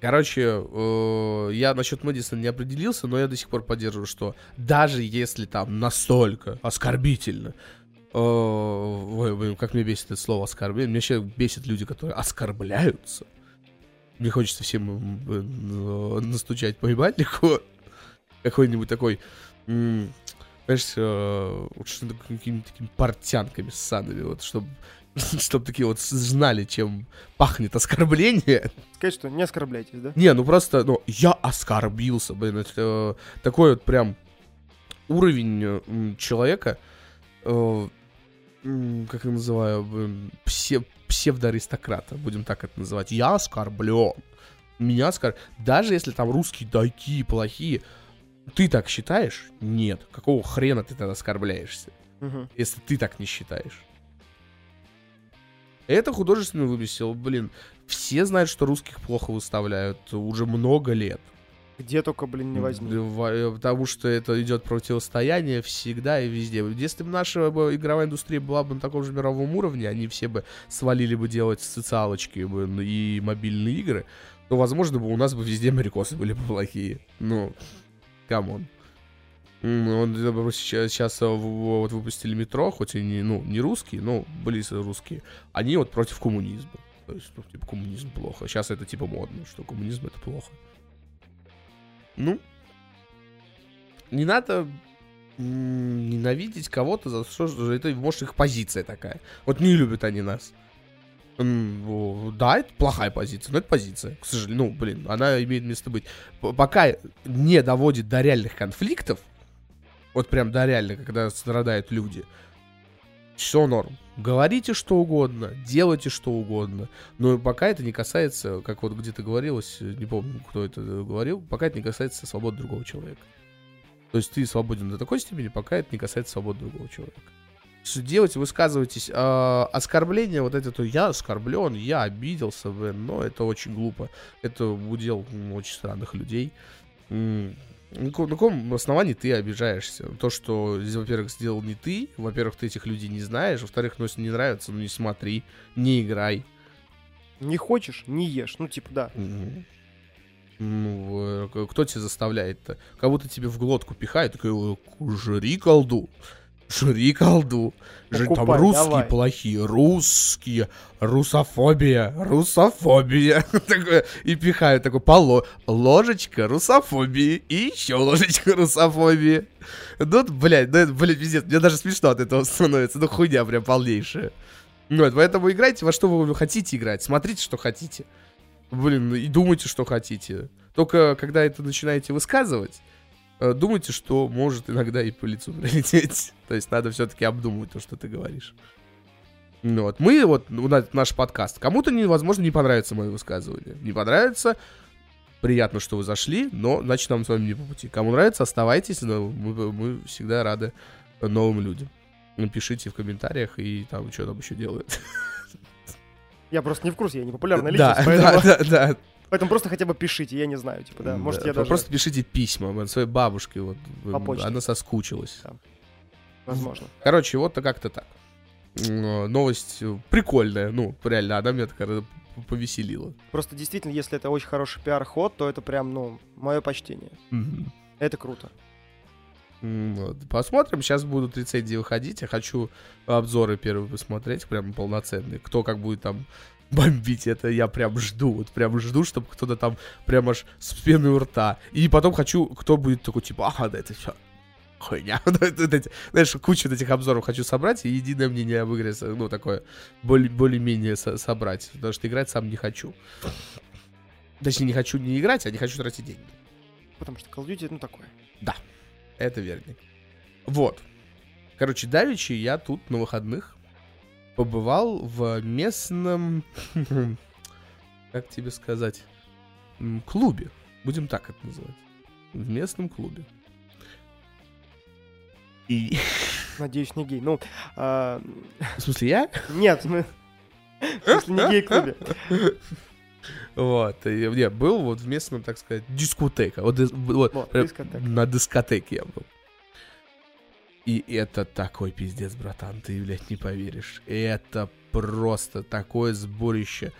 Короче, э, я насчет Мэдисона не определился, но я до сих пор поддерживаю, что даже если там настолько оскорбительно, э, ой, блин, как мне бесит это слово оскорбление, мне вообще бесит люди, которые оскорбляются. Мне хочется всем э, настучать по ебальнику. Какой-нибудь такой, м, знаешь, э, какими-то такими портянками ссаными, вот, чтобы чтобы такие вот знали, чем пахнет оскорбление. Сказать, что не оскорбляйтесь, да? Не, ну просто, ну, я оскорбился, блин, это э, такой вот прям уровень э, человека, э, как я называю, псе, псевдоаристократа, будем так это называть. Я оскорблен. Меня оскор... Даже если там русские такие плохие, ты так считаешь? Нет. Какого хрена ты тогда оскорбляешься, Мгм. если ты так не считаешь? Это художественный вымысел, блин. Все знают, что русских плохо выставляют уже много лет. Где только, блин, не возьми. Э, Потому что это идет противостояние всегда и везде. Если бы наша игровая индустрия была бы на таком же мировом уровне, они все бы свалили бы делать социалочки и мобильные игры, то, возможно, бы у нас бы везде америкосы были бы плохие. Ну, come on. Э, сейчас, э, вот выпустили метро, хоть и не, ну, не русские, но близко русские. Они вот против коммунизма. То есть, ну, типа, коммунизм плохо. Сейчас это типа модно, что коммунизм это плохо. Ну, не надо ненавидеть кого-то за что это, может, их позиция такая. Вот не любят они нас. Да, это плохая позиция, но это позиция, к сожалению. Ну, блин, она имеет место быть. Пока не доводит до реальных конфликтов, вот прям до реальных, когда страдают люди, все норм. Говорите что угодно, делайте что угодно. Но пока это не касается, как вот где-то говорилось, э, не помню, кто это э, говорил, пока это не касается свободы другого человека. То есть ты свободен до такой степени, пока это не касается свободы другого человека. Что делать, высказывайтесь. А, оскорбление, вот это, то я оскорблен, я обиделся, блин, но это очень глупо. Это удел м, очень странных людей. На каком, основании ты обижаешься? То, что, во-первых, сделал не ты, во-первых, ты этих людей не знаешь, во-вторых, ну, если не нравится, ну, не смотри, не играй. Не хочешь, не ешь. Ну, типа, да. Ну, кто тебя заставляет-то? Кого-то тебе в глотку пихает, такой, «Э, жри колду, жри колду. Жри, там Покупай, русские давай. плохие, русские, русофобия, русофобия. Такое, и пихают, такой, поло, ложечка русофобии, и еще ложечка русофобии. Ну, блядь, ну, это, блядь, пиздец, мне даже смешно от этого становится, ну, хуйня прям полнейшая. Ну, вот, поэтому играйте во что вы хотите играть, смотрите, что хотите. Блин, и думайте, что хотите. Только когда это начинаете высказывать, думайте, что может иногда и по лицу прилететь. То есть надо все-таки обдумывать то, что ты говоришь. Ну вот, мы вот, у нас наш подкаст, кому-то, не- возможно, не понравится мое высказывание. Не понравится, приятно, что вы зашли, но, значит, нам с вами не по пути. Кому нравится, оставайтесь, но мы, мы всегда рады новым людям. Напишите в комментариях, и там что там еще делают. Я просто не в курсе, я не популярная Да, личность, поэтому, да, да, да. Поэтому просто хотя бы пишите, я не знаю, типа, да. Может, Да, я даже, Просто пишите письма man, своей бабушке, вот. По почте. Она соскучилась. возможно. Короче, вот как-то так. Э, Новость э, прикольная, ну, реально, она меня так п- повеселила. Просто действительно, если это очень хороший пиар-ход, то это прям, ну, мое почтение. Это круто. Вот. Посмотрим, сейчас будут рецензии выходить. Я хочу обзоры первые посмотреть, прям полноценные. Кто как будет там бомбить, это я прям жду. Вот прям жду, чтобы кто-то там прям аж с пеной у рта. И потом хочу, кто будет такой, типа, ага, да это все хуйня. Знаешь, кучу этих обзоров хочу собрать и единое мнение об игре, ну, такое, более- более-менее со- собрать. Потому что играть сам не хочу. Точнее, не хочу не играть, а не хочу тратить деньги. Потому что Call of Duty, ну, такое. Это верник. Вот. Короче, давичи я тут на выходных побывал в местном... Как тебе сказать? Клубе. Будем так это называть. В местном клубе. И... Надеюсь, не гей. Ну, а, В смысле, я? нет, мы... В смысле, не гей-клубе. Вот. И, не, был вот в местном, так сказать, дискотека. Вот, вот, Вот, дискотека. на дискотеке я был. И это такой пиздец, братан, ты, блядь, не поверишь. Это просто такое сборище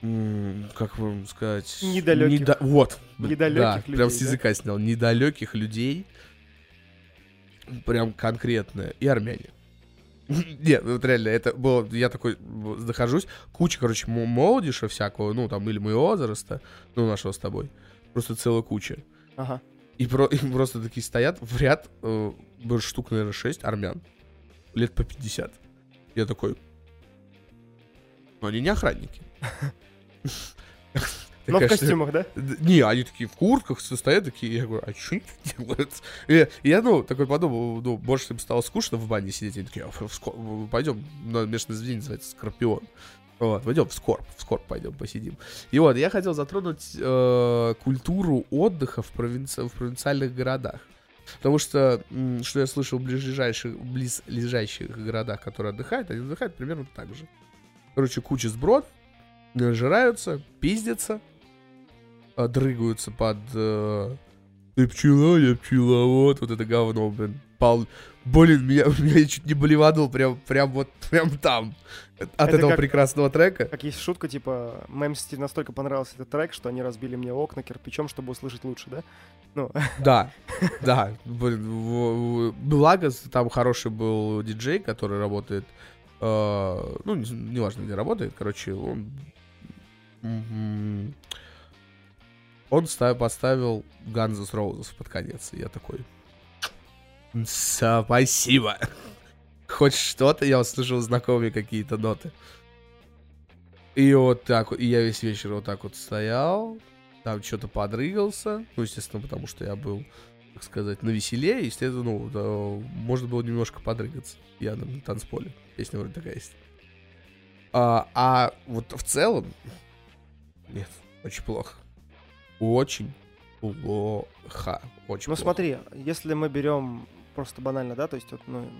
как вам сказать... Недалёких. недо- Вот. Недалёких да, людей, прям с да? языка снял. Недалеких людей. Прям конкретно. И армяне. Нет, ну вот реально, это было, я такой нахожусь, куча, короче, мо- молодежи всякого, ну, там, или моего возраста, ну, нашего с тобой, просто целая куча. Ага. И, про- и просто такие стоят в ряд, э, штук, наверное, 6 армян, лет по 50. Я такой, ну, они не охранники. Но в костюмах, да? Не, они такие в куртках стоят, такие, я говорю, а что они делают? И я, ну, такой подумал, ну, больше им стало скучно в бане сидеть, они такие, «А, пойдем, на местное заведение называется Скорпион. Вот, пойдем в Скорб, в Скорб пойдем посидим. И вот, я хотел затронуть э, культуру отдыха в, провинци- в провинциальных городах. Потому что, что я слышал в ближайших, близлежащих городах, которые отдыхают, они отдыхают примерно так же. Короче, куча сброд, нажираются, пиздятся, а, дрыгаются под э, «Ты пчела, я пчеловод», вот это говно, блин. Пал... Блин, меня, меня чуть не болеванул прям, прям вот, прям там. От Это этого как- прекрасного трека. Как есть шутка, типа, сетям настолько понравился этот трек, что они разбили мне окна кирпичом, чтобы услышать лучше, да? Ну, Да, да, блин, благо там хороший был диджей, который работает, э, ну, не- неважно, где работает, короче, он... Он ста- поставил Guns N' Roses под конец, и я такой... Спасибо. Хоть что-то я услышал знакомые какие-то ноты. И вот так вот, и я весь вечер вот так вот стоял, там что-то подрыгался, ну, естественно, потому что я был, так сказать, на веселее, естественно, ну, да, можно было немножко подрыгаться. Я на танцполе, песня вроде такая есть. А, а вот в целом, нет, очень плохо. Очень плохо. Очень ну плохо. смотри, если мы берем просто банально, да, то есть вот, ну,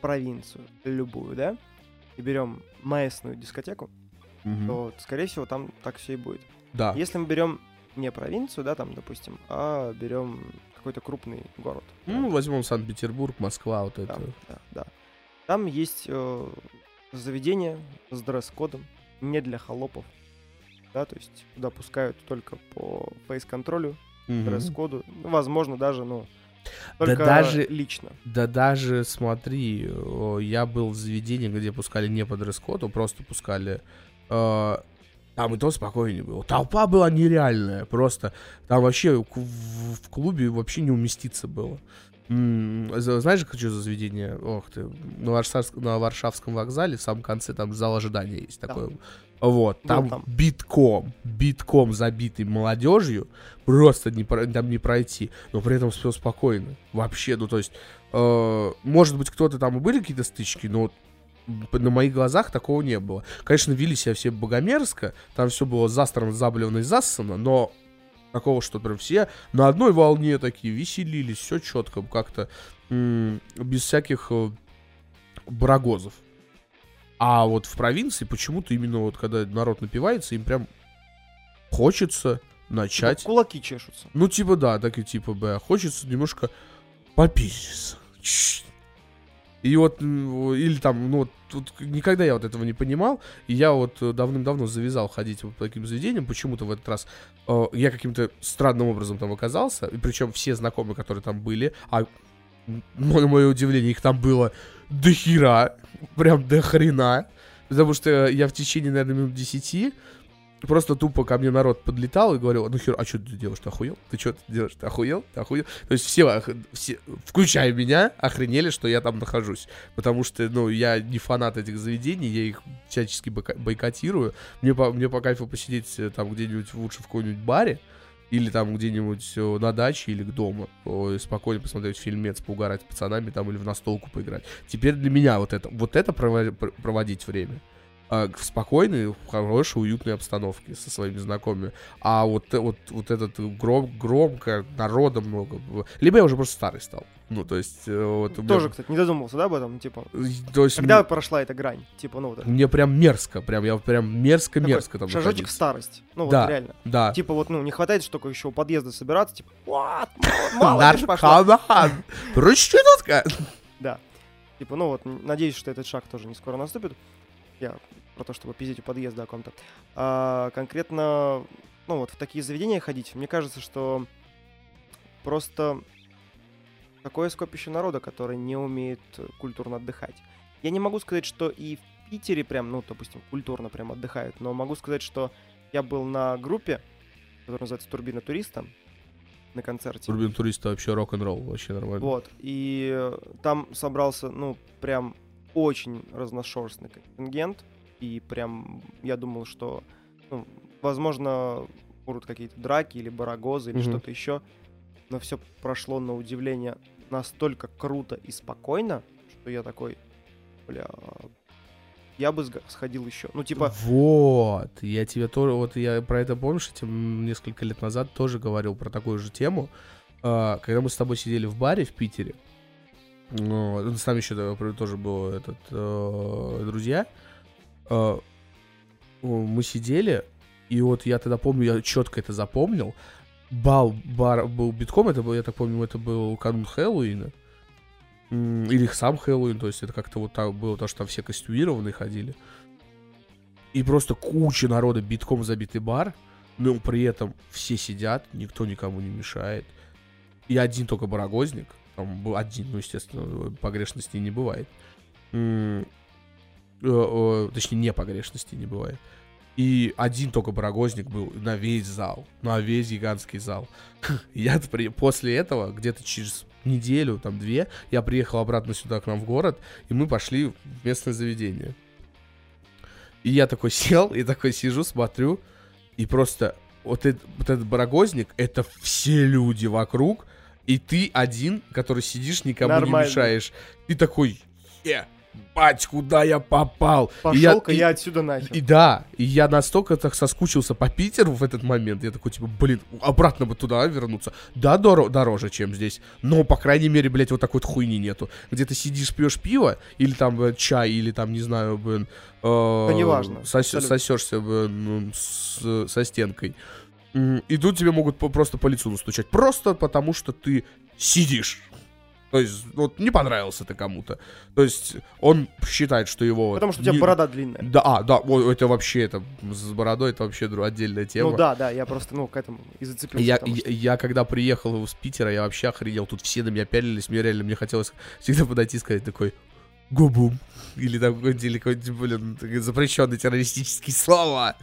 провинцию любую, да, и берем местную дискотеку, Мгм. то, скорее всего, там так все и будет. Да. Если мы берем не провинцию, да, там, допустим, а берем какой-то крупный город. Ну, возьмем Санкт-Петербург, Москва, вот это. Там, да, да. Там есть э, заведение с дресс-кодом, не для холопов. Да, то есть туда пускают только по фейс-контролю, Мгм. дресс-коду. Ну, возможно, даже, ну, Да только даже- лично. Да даже, смотри, я был в заведении, где пускали не по дресс-коду, просто пускали... э, там и то спокойнее было. Толпа была нереальная, просто. Там вообще в, клубе вообще не уместиться было. Знаешь, что за заведение? Ох ты, на, Варшавск- на Варшавском вокзале в самом конце там зал ожидания есть Да. Вот, там, там. битком, битком забитый молодежью, просто не, там не пройти, но при этом все спокойно. Вообще, ну то есть, э, может быть, кто-то там и были какие-то стычки, но на моих глазах такого не было. Конечно, вели себя все богомерзко, там все было застрано, заблевано и зассано, но такого, что прям все на одной волне такие веселились, все четко, как-то без всяких э, барагозов. А вот в провинции почему-то именно вот когда народ напивается, им прям хочется начать. Кулаки чешутся. Ну, типа, да, так и типа, б, хочется немножко попиздиться. Чш. И вот, или там, ну, вот, тут никогда я вот этого не понимал, и я вот э, давным-давно завязал ходить вот по таким заведениям, почему-то в этот раз э, я каким-то странным образом там оказался, и причем все знакомые, которые там были, а на мое удивление, их там было до хера, прям до хрена, потому что я в течение, наверное, минут 10 Просто тупо ко мне народ подлетал и говорил, ну хер, а что ты делаешь, ты охуел? Ты что ты делаешь, ты охуел? Ты охуел? То есть все, все, включая меня, охренели, что я там нахожусь. Потому что, ну, я не фанат этих заведений, я их всячески бойко- бойкотирую. Мне по, мне по кайфу посидеть э, там где-нибудь лучше в каком-нибудь баре, или там где-нибудь на даче или к дому, спокойно посмотреть фильмец, поугарать с пацанами там или в настолку поиграть. Теперь для меня вот это, вот это прово- пр- проводить время в спокойной, в хорошей, уютной обстановке со своими знакомыми. А вот, вот, вот этот гром, громко, народа много. Либо я уже просто старый стал. Ну, то есть... э, Вот, у меня- Тоже, кстати, не додумался, да, об этом? Типа, То есть когда мне, прошла эта грань? Типа, ну, вот это. мне прям мерзко, прям я прям мерзко-мерзко там Шажочек в находился. старость. Ну, Да. вот реально. Да. Типа, вот, ну, не хватает же только еще у подъезда собираться, типа, вот, пошла. Проститутка! Да. Типа, ну вот, надеюсь, что этот шаг тоже не скоро наступит. Я про то, чтобы пиздить у подъезда о ком-то. А конкретно, ну вот в такие заведения ходить, мне кажется, что просто такое скопище народа, который не умеет культурно отдыхать. Я не могу сказать, что и в Питере прям, ну, допустим, культурно прям отдыхают, но могу сказать, что я был на группе, которая называется «Турбина туриста», на концерте. Турбин туриста вообще рок-н-ролл, вообще нормально. Вот, и там собрался, ну, прям очень разношерстный контингент, и прям я думал, что, ну, возможно, будут какие-то драки или барагозы или Мгм. что-то еще, но все прошло на удивление настолько круто и спокойно, что я такой, бля, я бы сходил еще. Ну, типа, Вот, я тебе тоже, вот я про это помнишь, тебе несколько лет назад тоже говорил про такую же тему, А, когда мы с тобой сидели в баре в Питере, ну, с нами еще тоже был этот э, друзья, а, мы сидели, и вот я тогда помню, я четко это запомнил, бал бар был битком, это был, я так помню, это был канун Хэллоуина, или сам Хэллоуин, то есть это как-то вот так было, то, что там все костюмированные ходили. И просто куча народа, битком забитый бар, но при этом все сидят, никто никому не мешает. И один только барагозник, там был один, ну, естественно, погрешностей не бывает. Э, Точнее, не погрешностей не бывает. И один только барагозник был на весь зал, на весь гигантский зал. Я после этого, где-то через неделю, там две, я приехал обратно сюда к нам в город, и мы пошли в местное заведение. И я такой сел, и такой сижу, смотрю, и просто вот, эт- вот этот барагозник, это все люди вокруг, и ты один, который сидишь, никому Нормально. не мешаешь. Ты такой, е, бать, куда я попал? Я- пошел-ка и- я отсюда нахер. и да, и я настолько так соскучился по Питеру в этот момент, я такой, типа, блин, обратно бы туда вернуться. Да, доро- дороже, чем здесь, но, по крайней мере, блядь, вот такой вот хуйни нету. Где ты сидишь, пьешь пиво, или там э, чай, или там, не знаю, блин, э, неважно, сос- сосешься блин, ну, с- со стенкой. И тут тебе могут просто по лицу настучать. Просто потому, что ты сидишь. То есть, вот не понравился ты кому-то. То есть, он считает, что его... вот Потому что у тебя борода длинная. да, а, да, ой, это вообще, это с бородой, это вообще отдельная тема. Ну да, да, я просто, ну, к этому и зацепился. Я, что- я когда приехал из Питера, я вообще охренел. Тут все на меня пялились, мне реально, мне хотелось всегда подойти и сказать такой губум. Или там какой-нибудь, или какой-нибудь, блин, запрещенный террористический слова.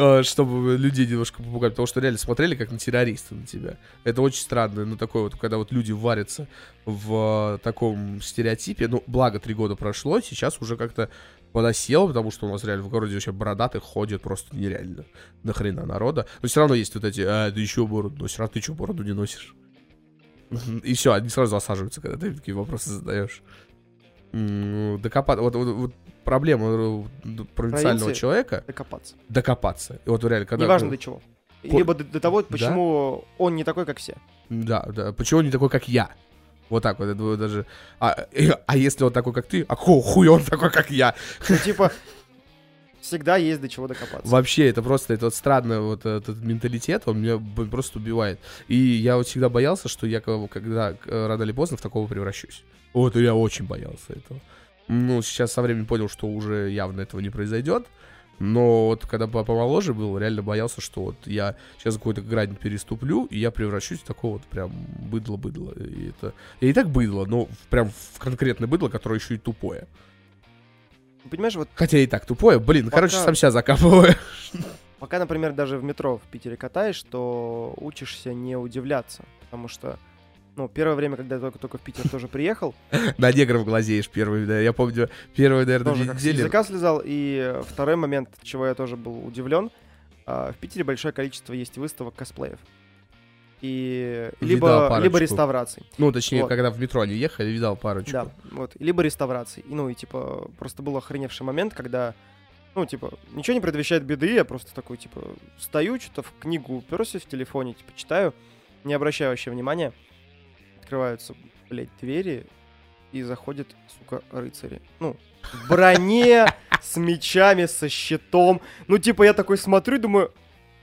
Э, Чтобы людей немножко попугать, потому что реально смотрели как на террориста на тебя. Это очень странно, ну такое вот, когда вот люди варятся в э, таком стереотипе. Ну, благо три года прошло, сейчас уже как-то подосел, потому что у нас реально в городе вообще бородатых ходят просто нереально. Нахрена народа. Но все равно есть вот эти, а, ты еще бороду носишь, а ты что бороду не носишь? И все, они сразу осаживаются, когда ты такие вопросы задаешь. М, Докопаться. Вот, вот- вот проблема э, провинциального Провинции. человека докопаться. докопаться. И вот реально, когда... Неважно до чего. Ко- Либо до, до того, почему он не такой, как все. Да, да. Почему он не такой, как я? Вот так вот, я думаю, даже... А, а если он такой, как ты? А ху- хуй он такой, как я? Ну, типа, всегда есть до чего докопаться. Вообще, это просто, это вот странный вот этот менталитет, он меня просто убивает. И я вот всегда боялся, что я когда э, рано или поздно в такого превращусь. Вот я очень боялся этого. Ну, сейчас со временем понял, что уже явно этого не произойдет. Но вот когда по- помоложе был, реально боялся, что вот я сейчас какую-то грань переступлю, и я превращусь в такого вот прям быдло-быдло. И это... Я и так быдло, но прям в конкретное быдло, которое еще и тупое. Понимаешь, вот Хотя и так тупое, блин, Пока- короче, сам себя закапываю. пока, например, даже в метро в Питере катаешь, то учишься не удивляться. Потому что, ну, первое время, когда я только-только в Питер тоже приехал, На негров глазеешь первый, да. Я помню, первые, наверное, тоже недели. языка слезал. И второй момент, чего я тоже был удивлен, а, в Питере большое количество есть выставок косплеев. И либо, либо реставраций. Ну, точнее, Вот. когда в метро они ехали, видал парочку. Да, вот. Либо реставраций. И, ну, и, типа, просто был охреневший момент, когда, ну, типа, ничего не предвещает беды, я просто такой, типа, стою, что-то в книгу уперся в телефоне, типа, читаю, не обращаю вообще внимания. Открываются, блядь, двери, и заходят, сука, рыцари. Ну, в броне, с мечами, со щитом. Ну, типа, я такой смотрю думаю,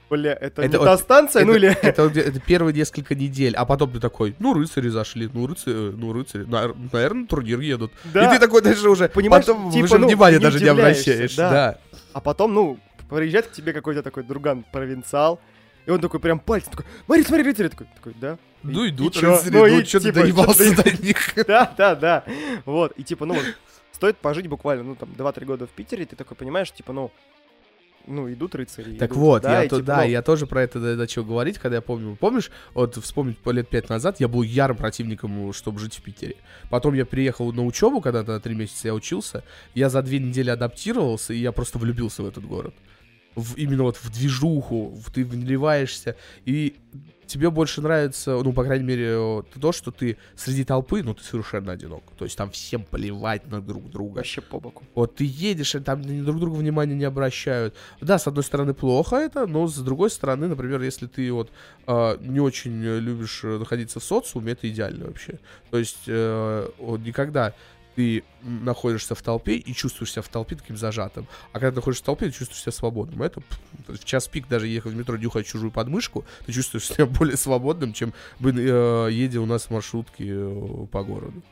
бля, это, Это не вот- та станция, ну это, или... это, где- это первые несколько недель, а потом ты такой, ну, рыцари зашли, ну, рыцари, ну, рыцари, наверное, на турнир едут. Да. И ты такой дальше уже, Понимаешь, потом типа, уже ну, внимания не даже не обращаешь. да. Да. А потом, ну, приезжает к тебе какой-то такой друган-провинциал, и он такой прям пальцем такой, смотри, смотри, рыцарь, такой, такой, да? Ну, идут и чё? Ну, и чё ты типа, доебался до них? Да, да, да. Вот, и типа, ну, вот, стоит пожить буквально, ну, там, 2-3 года в Питере, и ты такой понимаешь, типа, ну, ну, идут рыцари. Так идут, вот, да, я, и, то, типа, да, ну, я тоже про это начал говорить, когда я помню. Помнишь, вот вспомнить по лет пять назад, я был ярым противником, чтобы жить в Питере. Потом я приехал на учебу, когда на три месяца я учился. Я за две недели адаптировался, и я просто влюбился в этот город. В- именно вот в движуху, в- ты вливаешься, и тебе больше нравится, ну, по крайней мере, то, что ты среди толпы, ну, ты совершенно одинок. То есть там всем плевать на друг друга. Вообще по боку. Вот ты едешь, и там друг друга внимания не обращают. Да, с одной стороны, плохо это, но с другой стороны, например, если ты вот э, не очень любишь э, находиться в социуме, это идеально вообще. То есть э, вот никогда ты находишься в толпе и чувствуешь себя в толпе таким зажатым. А когда ты находишься в толпе, ты чувствуешь себя свободным. Это в час пик, даже ехать в метро, нюхать чужую подмышку, ты чувствуешь себя более свободным, чем бы э, едя у нас в маршрутке э, по городу.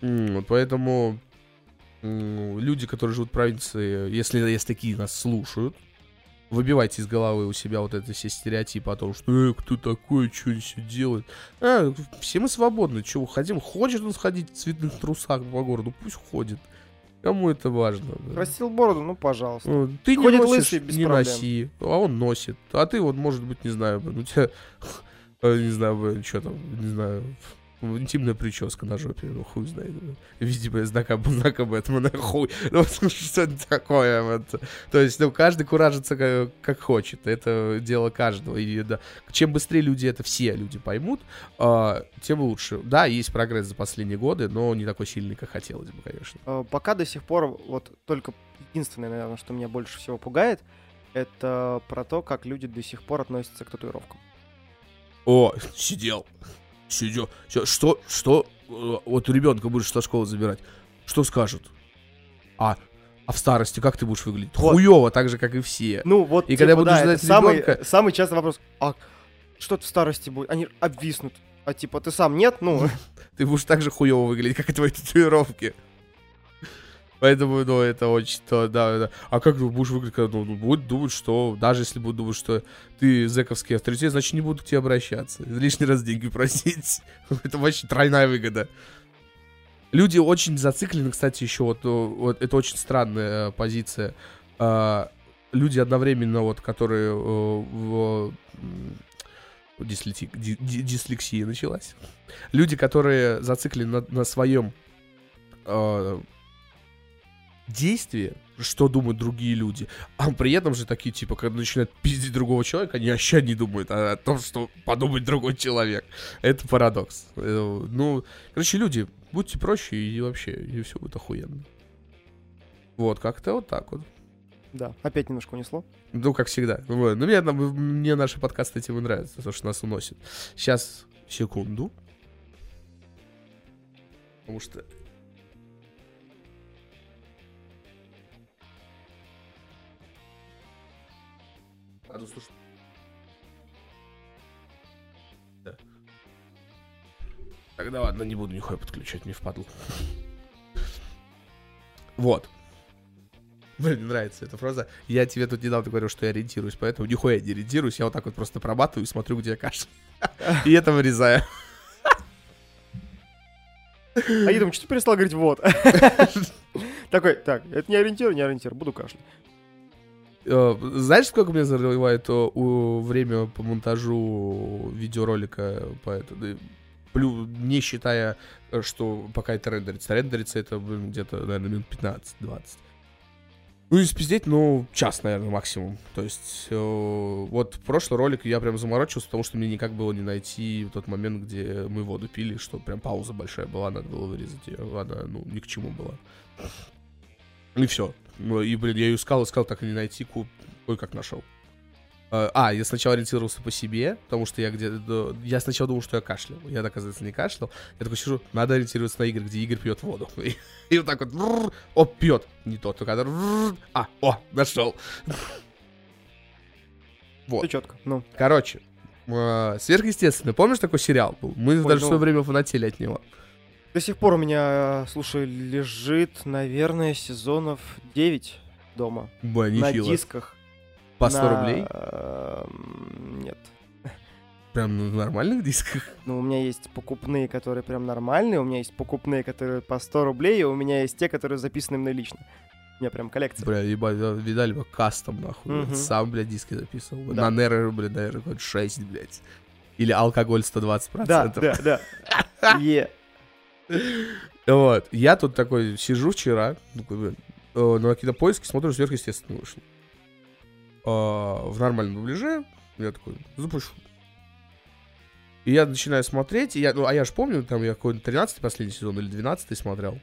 Вот поэтому люди, которые живут в провинции, если есть такие нас слушают, выбивайте из головы у себя вот это все стереотипы о том, что э, кто такой, что он все делает. А, все мы свободны, чего хотим. Хочет он сходить в цветных трусах по городу, пусть ходит. Кому это важно? Растил бороду, ну, пожалуйста. Ну, Ты не Ходит носишь, лысый, без не проблем. носи, а он носит. А ты вот, может быть, не знаю, у тебя, э, не знаю, что там, не знаю, интимная прическа на жопе, ну хуй знает. Видимо, знак, об- знак об этом, на хуй. Ну, вот что это такое? вот. То есть, ну, каждый куражится как, как хочет. Это дело каждого. И да, чем быстрее люди это, все люди поймут, а, тем лучше. Да, есть прогресс за последние годы, но не такой сильный, как хотелось бы, конечно. Э, Пока до сих пор, вот только единственное, наверное, что меня больше всего пугает, это про то, как люди до сих пор относятся к татуировкам. О, сидел. Всё, Что, что, э, вот ребенка будешь со школы забирать, что скажут? А, а в старости как ты будешь выглядеть? Вот. Хуёво, так же, как и все. Ну, вот, И когда я типа, буду да, ждать самый, ребёнка- самый частый вопрос. А что в старости будет? Они обвиснут. А типа, ты сам нет? Ну, Ты будешь так же хуёво выглядеть, как и твои татуировки. Поэтому, ну, это очень то, да, да. А как ты будешь выглядеть, когда, ну, ну, будет думать, что, даже если будут думать, что ты зэковский авторитет, значит, не будут к тебе обращаться. Лишний раз деньги просить. это вообще тройная выгода. Люди очень зациклены, кстати, еще вот, э, вот это очень странная э, позиция. А, люди одновременно, вот, которые э, в дислети- ди- ди- дислексия началась. Люди, которые зациклены на, на своем действии, что думают другие люди, а при этом же такие, типа, когда начинают пиздить другого человека, они вообще не думают о, том, что подумает другой человек. Это парадокс. Э, Ну, короче, люди, будьте проще и вообще, и все будет охуенно. Вот, как-то вот так вот. да, опять немножко унесло. Ну, как всегда. Вот. Ну, мне, мне наши подкасты этим и нравятся, то, что нас уносит. Сейчас, секунду. Потому что... А, ну, слушай. Да. Тогда ладно, не буду нихуя подключать, мне впадло. Вот. Блин, мне нравится эта фраза. Я тебе тут недавно говорил, что я ориентируюсь, поэтому нихуя не ориентируюсь. Я вот так вот просто проматываю и смотрю, где я кашляю. И это вырезаю. А я думаю, что ты перестал говорить вот. Такой, так, это не ориентир, не ориентир, буду кашлять. Э, Знаешь, сколько мне заливает э, время по монтажу видеоролика по это, да, плю- не считая, э, что пока это рендерится. Рендерится это блин, где-то, наверное, минут 15-20. Ну, и спиздеть, ну, час, наверное, максимум. То есть, э, вот прошлый ролик я прям заморочился, потому что мне никак было не найти тот момент, где мы воду пили, что прям пауза большая была, надо было вырезать ее. Она, ну, ни к чему была. И все. И, блин, я ее искал, искал, так и не найти, кое-как нашел. Э, А, я сначала ориентировался по себе, потому что я где-то... Я сначала думал, что я кашлял. Я, оказывается, не кашлял. Я такой сижу, надо ориентироваться на Игорь, где Игорь пьет воду. И, и вот так вот, рррр, о, пьет. Не тот, только а, о, нашел. Вот. Все четко. Ну, Короче, э, сверхъестественно. Помнишь такой сериал был? Мы Ой, даже в ну- свое время фанатели от него. До сих пор у меня, слушай, лежит, наверное, сезонов 9. дома. Бля, на дисках. По 100 на, рублей? эм, Нет. Прям на нормальных дисках? Ну, у меня есть покупные, которые прям нормальные, у меня есть покупные, которые по 100 рублей, и у меня есть те, которые записаны мной лично. У меня прям коллекция. Бля, ебать, да, видали бы кастом, нахуй. Мгм. Сам, блядь, диски записывал. Да. На Неры, блядь, наверное, хоть 6, блядь. Или алкоголь 120%. Да, да, да. Е. Вот. Я тут такой сижу вчера, блин, э, на какие-то поиски смотрю, сверхъестественно вышел. А, в нормальном дубляже. Я такой, запущу. И я начинаю смотреть, и я, ну, а я же помню, там я какой-то 13 последний сезон или 12 смотрел.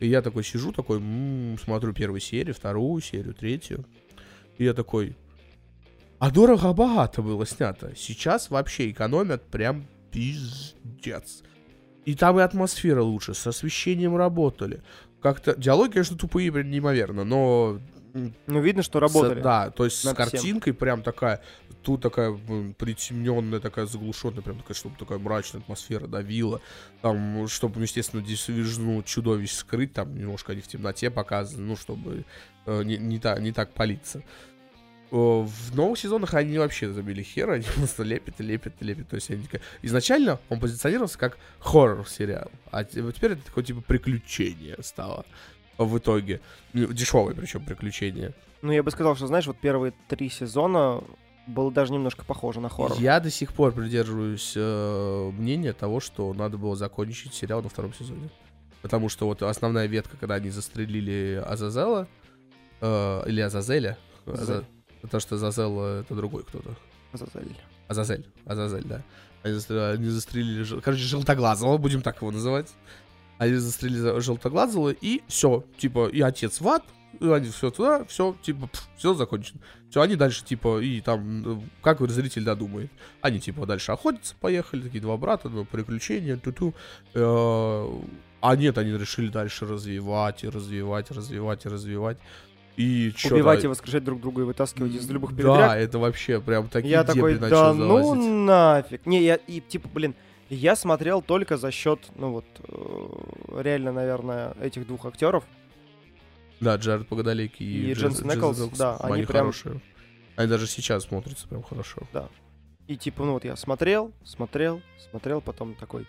И я такой сижу, такой, м, смотрю первую серию, вторую серию, третью. И я такой, а дорого-богато было снято. Сейчас вообще экономят прям пиздец. И там и атмосфера лучше, с освещением работали. Как-то диалоги, конечно, тупые, блин, неимоверно, но Ну, видно, что с- работали. да, то есть с над всем. картинкой прям такая, тут такая притемненная, такая заглушенная, прям такая, чтобы такая мрачная атмосфера давила. Там, чтобы, ну, естественно, дисвижну чудовищ скрыть, там немножко они в темноте показаны, ну, чтобы э, не, не, та- не так палиться. В новых сезонах они вообще забили хер, они просто лепят и лепят и лепят. То есть они изначально он позиционировался как хоррор-сериал, а теперь это такое типа приключение стало в итоге. Дешевое причем приключение. Ну, я бы сказал, что, знаешь, вот первые три сезона было даже немножко похоже на хоррор. Я до сих пор придерживаюсь э, мнения того, что надо было закончить сериал на втором сезоне. Потому что вот основная ветка, когда они застрелили Азазела, э, или Азазеля, Азазель. Потому что Азазел э, это другой кто-то. Азазель. Азазель, Азазель, да. Они, застр- они застрелили, короче, желтоглазого, будем так его называть. Они застрелили желтоглазого, и все, типа, и отец в ад, и они все туда, все, типа, все закончено. Все, они дальше, типа, и там, э, как зритель додумает. Они, типа, дальше охотятся, поехали, такие два брата, ну, приключения, ту-ту. Э, А нет, они решили дальше развивать, и развивать, развивать, и развивать. И чё-то- Убивать и воскрешать друг друга и вытаскивать из любых Да, передряг. это вообще прям такие Я такой, да ну залазить. нафиг. Не, я, и типа, блин, я смотрел только за счет, ну вот, э, реально, наверное, этих двух актеров. Да, Джаред Погодолеки и, И Дженсен Эклс, да, они прям- хорошие. Они даже сейчас смотрятся прям хорошо. И типа, ну вот я смотрел, смотрел, смотрел, потом такой,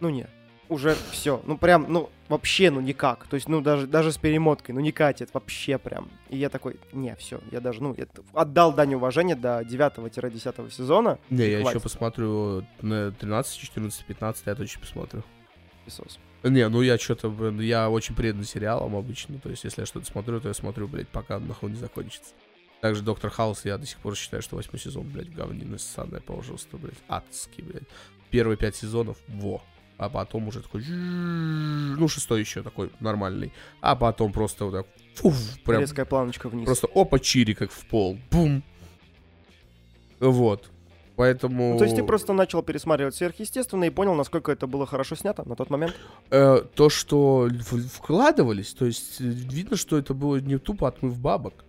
ну не, уже все, ну прям, ну вообще, ну никак. То есть, ну даже, даже с перемоткой, ну не катит, вообще прям. И я такой, не, все, я даже, ну, я отдал дань уважения до 9-10 сезона. Не, я еще посмотрю на 13, 14, 15, я точно посмотрю. Писос. Не, ну я что-то, блин, я очень предан сериалам обычно. То есть, если я что-то смотрю, то я смотрю, блядь, пока нахуй не закончится. Также Доктор Хаус, я до сих пор считаю, что восьмой сезон, блядь, говнина ссаная, пожалуйста, блядь, адский, блядь. Первые пять сезонов, во. А потом уже такой, ну, шестой еще такой нормальный. А потом просто вот так, фуф, прям Резкая планочка вниз. Просто опа, чири, как в пол. Бум. Вот. Поэтому... Ну, то есть ты просто начал пересматривать сверхъестественное и понял, насколько это было хорошо снято на тот момент. Э, то, что вкладывались, то есть видно, что это было не тупо отмыв бабок.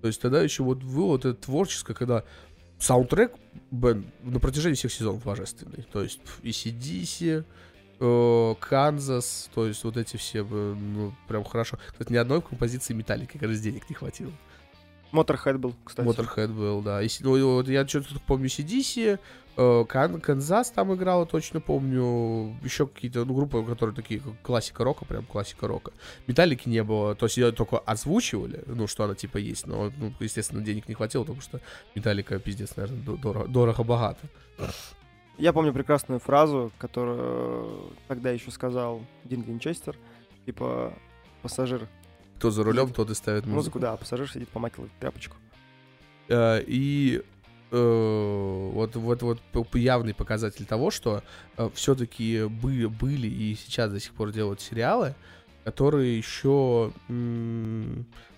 То есть тогда еще вот было вот это творческое, когда саундтрек блин, на протяжении всех сезонов божественный. То есть и CDC, э, Канзас, то есть вот эти все, ну, прям хорошо. Кстати, ни одной композиции металлики, как раз денег не хватило. Motorhead был, кстати. Motorhead был, да. И, ну, вот я что-то помню CDC, Кан- Канзас там играла, точно помню. Еще какие-то ну, группы, которые такие, как классика рока, прям классика рока. Металлики не было, то есть ее только озвучивали, ну, что она типа есть, но, ну, естественно, денег не хватило, потому что Металлика, пиздец, наверное, до- дорого- дорого-богато. Я помню прекрасную фразу, которую тогда еще сказал Дин Винчестер. Типа, пассажир Кто за рулем, тот и ставит музыку, музыку. да, пассажир сидит помакивает тряпочку. Э, И э, вот, вот, вот п- явный показатель того, что все-таки были, были и сейчас до сих пор делают сериалы, которые еще,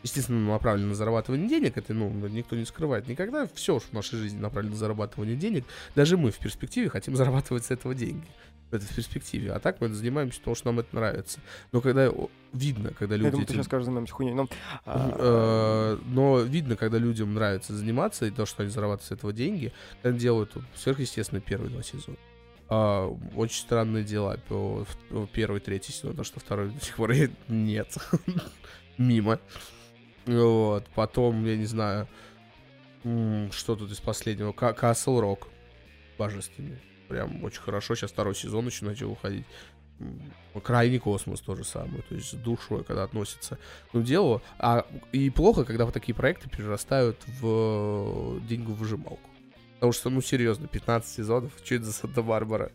естественно, направлены на зарабатывание денег. Это, ну, никто не скрывает никогда. Все в нашей жизни направлено на зарабатывание денег. Даже мы в перспективе хотим зарабатывать с этого деньги. Это в перспективе. А так мы занимаемся, потому что нам это нравится. Но когда видно, когда люди... Я думаю, ты этим- сейчас скажешь, занимаемся хуйней. Но, а, Э, Но видно, когда людям нравится заниматься, и то, что они зарабатывают с этого деньги, они делают сверхъестественно первые два сезона. А, очень странные дела по первый, третий сезон, потому что второй до сих пор нет. Мимо. Вот, потом, я не знаю, что тут из последнего? Castle Rock. Божественный. Прям очень хорошо. Сейчас второй сезон еще начал выходить. Крайний космос то же самое. То есть с душой, когда относится к делу. А, и плохо, когда вот такие проекты перерастают в деньгу выжималку. Потому что, ну, серьезно, 15 сезонов, что это за Санта-Барбара?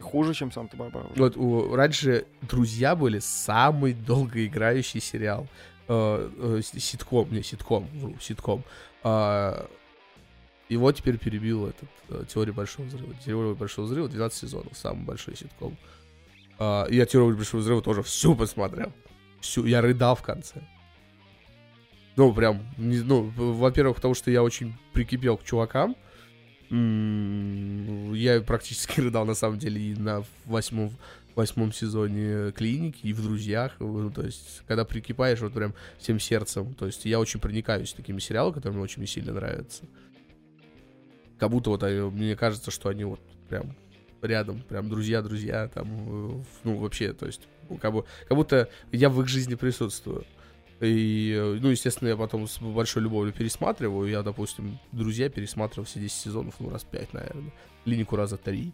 Хуже, чем Санта-Барбара. Вот у- раньше «Друзья» были самый долгоиграющий сериал. Э, э, ситком, не ситком, вру, ситком. А, его теперь перебил этот э, «Теория Большого Взрыва». «Теория Большого Взрыва» 12 сезонов, самый большой ситком. А, я «Теорию Большого Взрыва» тоже всю посмотрел. Всю, я рыдал в конце. Ну, прям, не- ну, во-первых, потому что я очень прикипел к чувакам. Я практически рыдал, на самом деле, и на восьмом, восьмом сезоне клиники, и в друзьях. Ну, То есть, когда прикипаешь вот прям всем сердцем. То есть, я очень проникаюсь такими сериалами, которые мне очень сильно нравятся. Как будто вот они- мне кажется, что они вот прям рядом, прям друзья-друзья, там, э, ну, вообще, то есть, ну, как, бы, как будто я в их жизни присутствую. И, э, ну, естественно, я потом с большой любовью пересматриваю. Я, допустим, «Друзья» пересматривал все 10 сезонов, ну, раз 5, наверное. «Клинику» раза 3.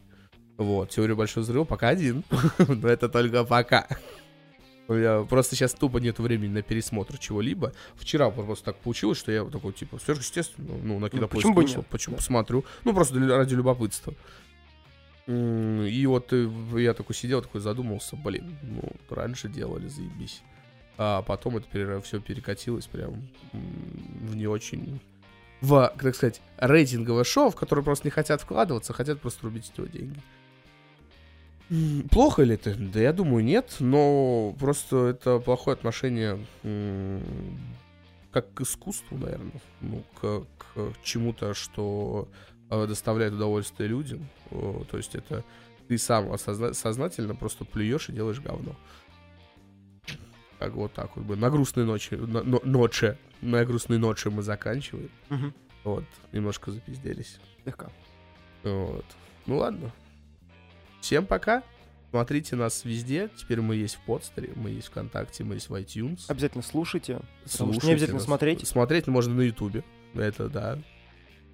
Вот, «Теорию большого взрыва» пока один. Но это только пока. У меня просто сейчас тупо нет времени на пересмотр чего-либо. Вчера просто так получилось, что я такой, типа, сверхъестественно, ну, на кинопоиск почему бы вышел, нет? почему Да. посмотрю. Ну, просто для- ради любопытства. И вот э, я такой сидел, такой задумался, блин, ну, раньше делали, заебись. А потом это все перекатилось прям в не очень... В, так сказать, рейтинговое шоу, в которое просто не хотят вкладываться, хотят просто рубить с него деньги. Плохо ли это? Да я думаю, нет, но просто это плохое отношение как к искусству, наверное, ну, к, к чему-то, что э, доставляет удовольствие людям. То есть это ты сам осозна- сознательно просто плюешь и делаешь говно. Как вот так вот бы. На грустной ночи, на, но- ночи, на грустной ночи мы заканчиваем. Мгм. Вот, немножко запизделись. Слегка. Вот. Ну ладно. Всем пока. Смотрите нас везде. Теперь мы есть в подстере, мы есть ВКонтакте, мы есть в iTunes. Обязательно слушайте. Слушайте не обязательно нас. смотреть. Смотреть можно на Ютубе. Это да.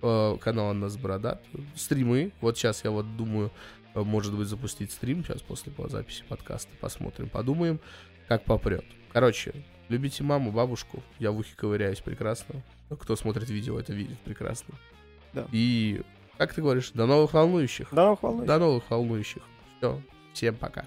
Э, Канал Анна Бородат. Стримы. Вот сейчас я вот думаю, э, может быть, запустить стрим сейчас после по- записи подкаста. Посмотрим, подумаем, как попрет. Короче, любите маму, бабушку. Я в ухе ковыряюсь прекрасно. Кто смотрит видео, это видит прекрасно. Да. И, как ты говоришь, до новых волнующих. До новых волнующих. До новых волнующих. Все. Всем пока.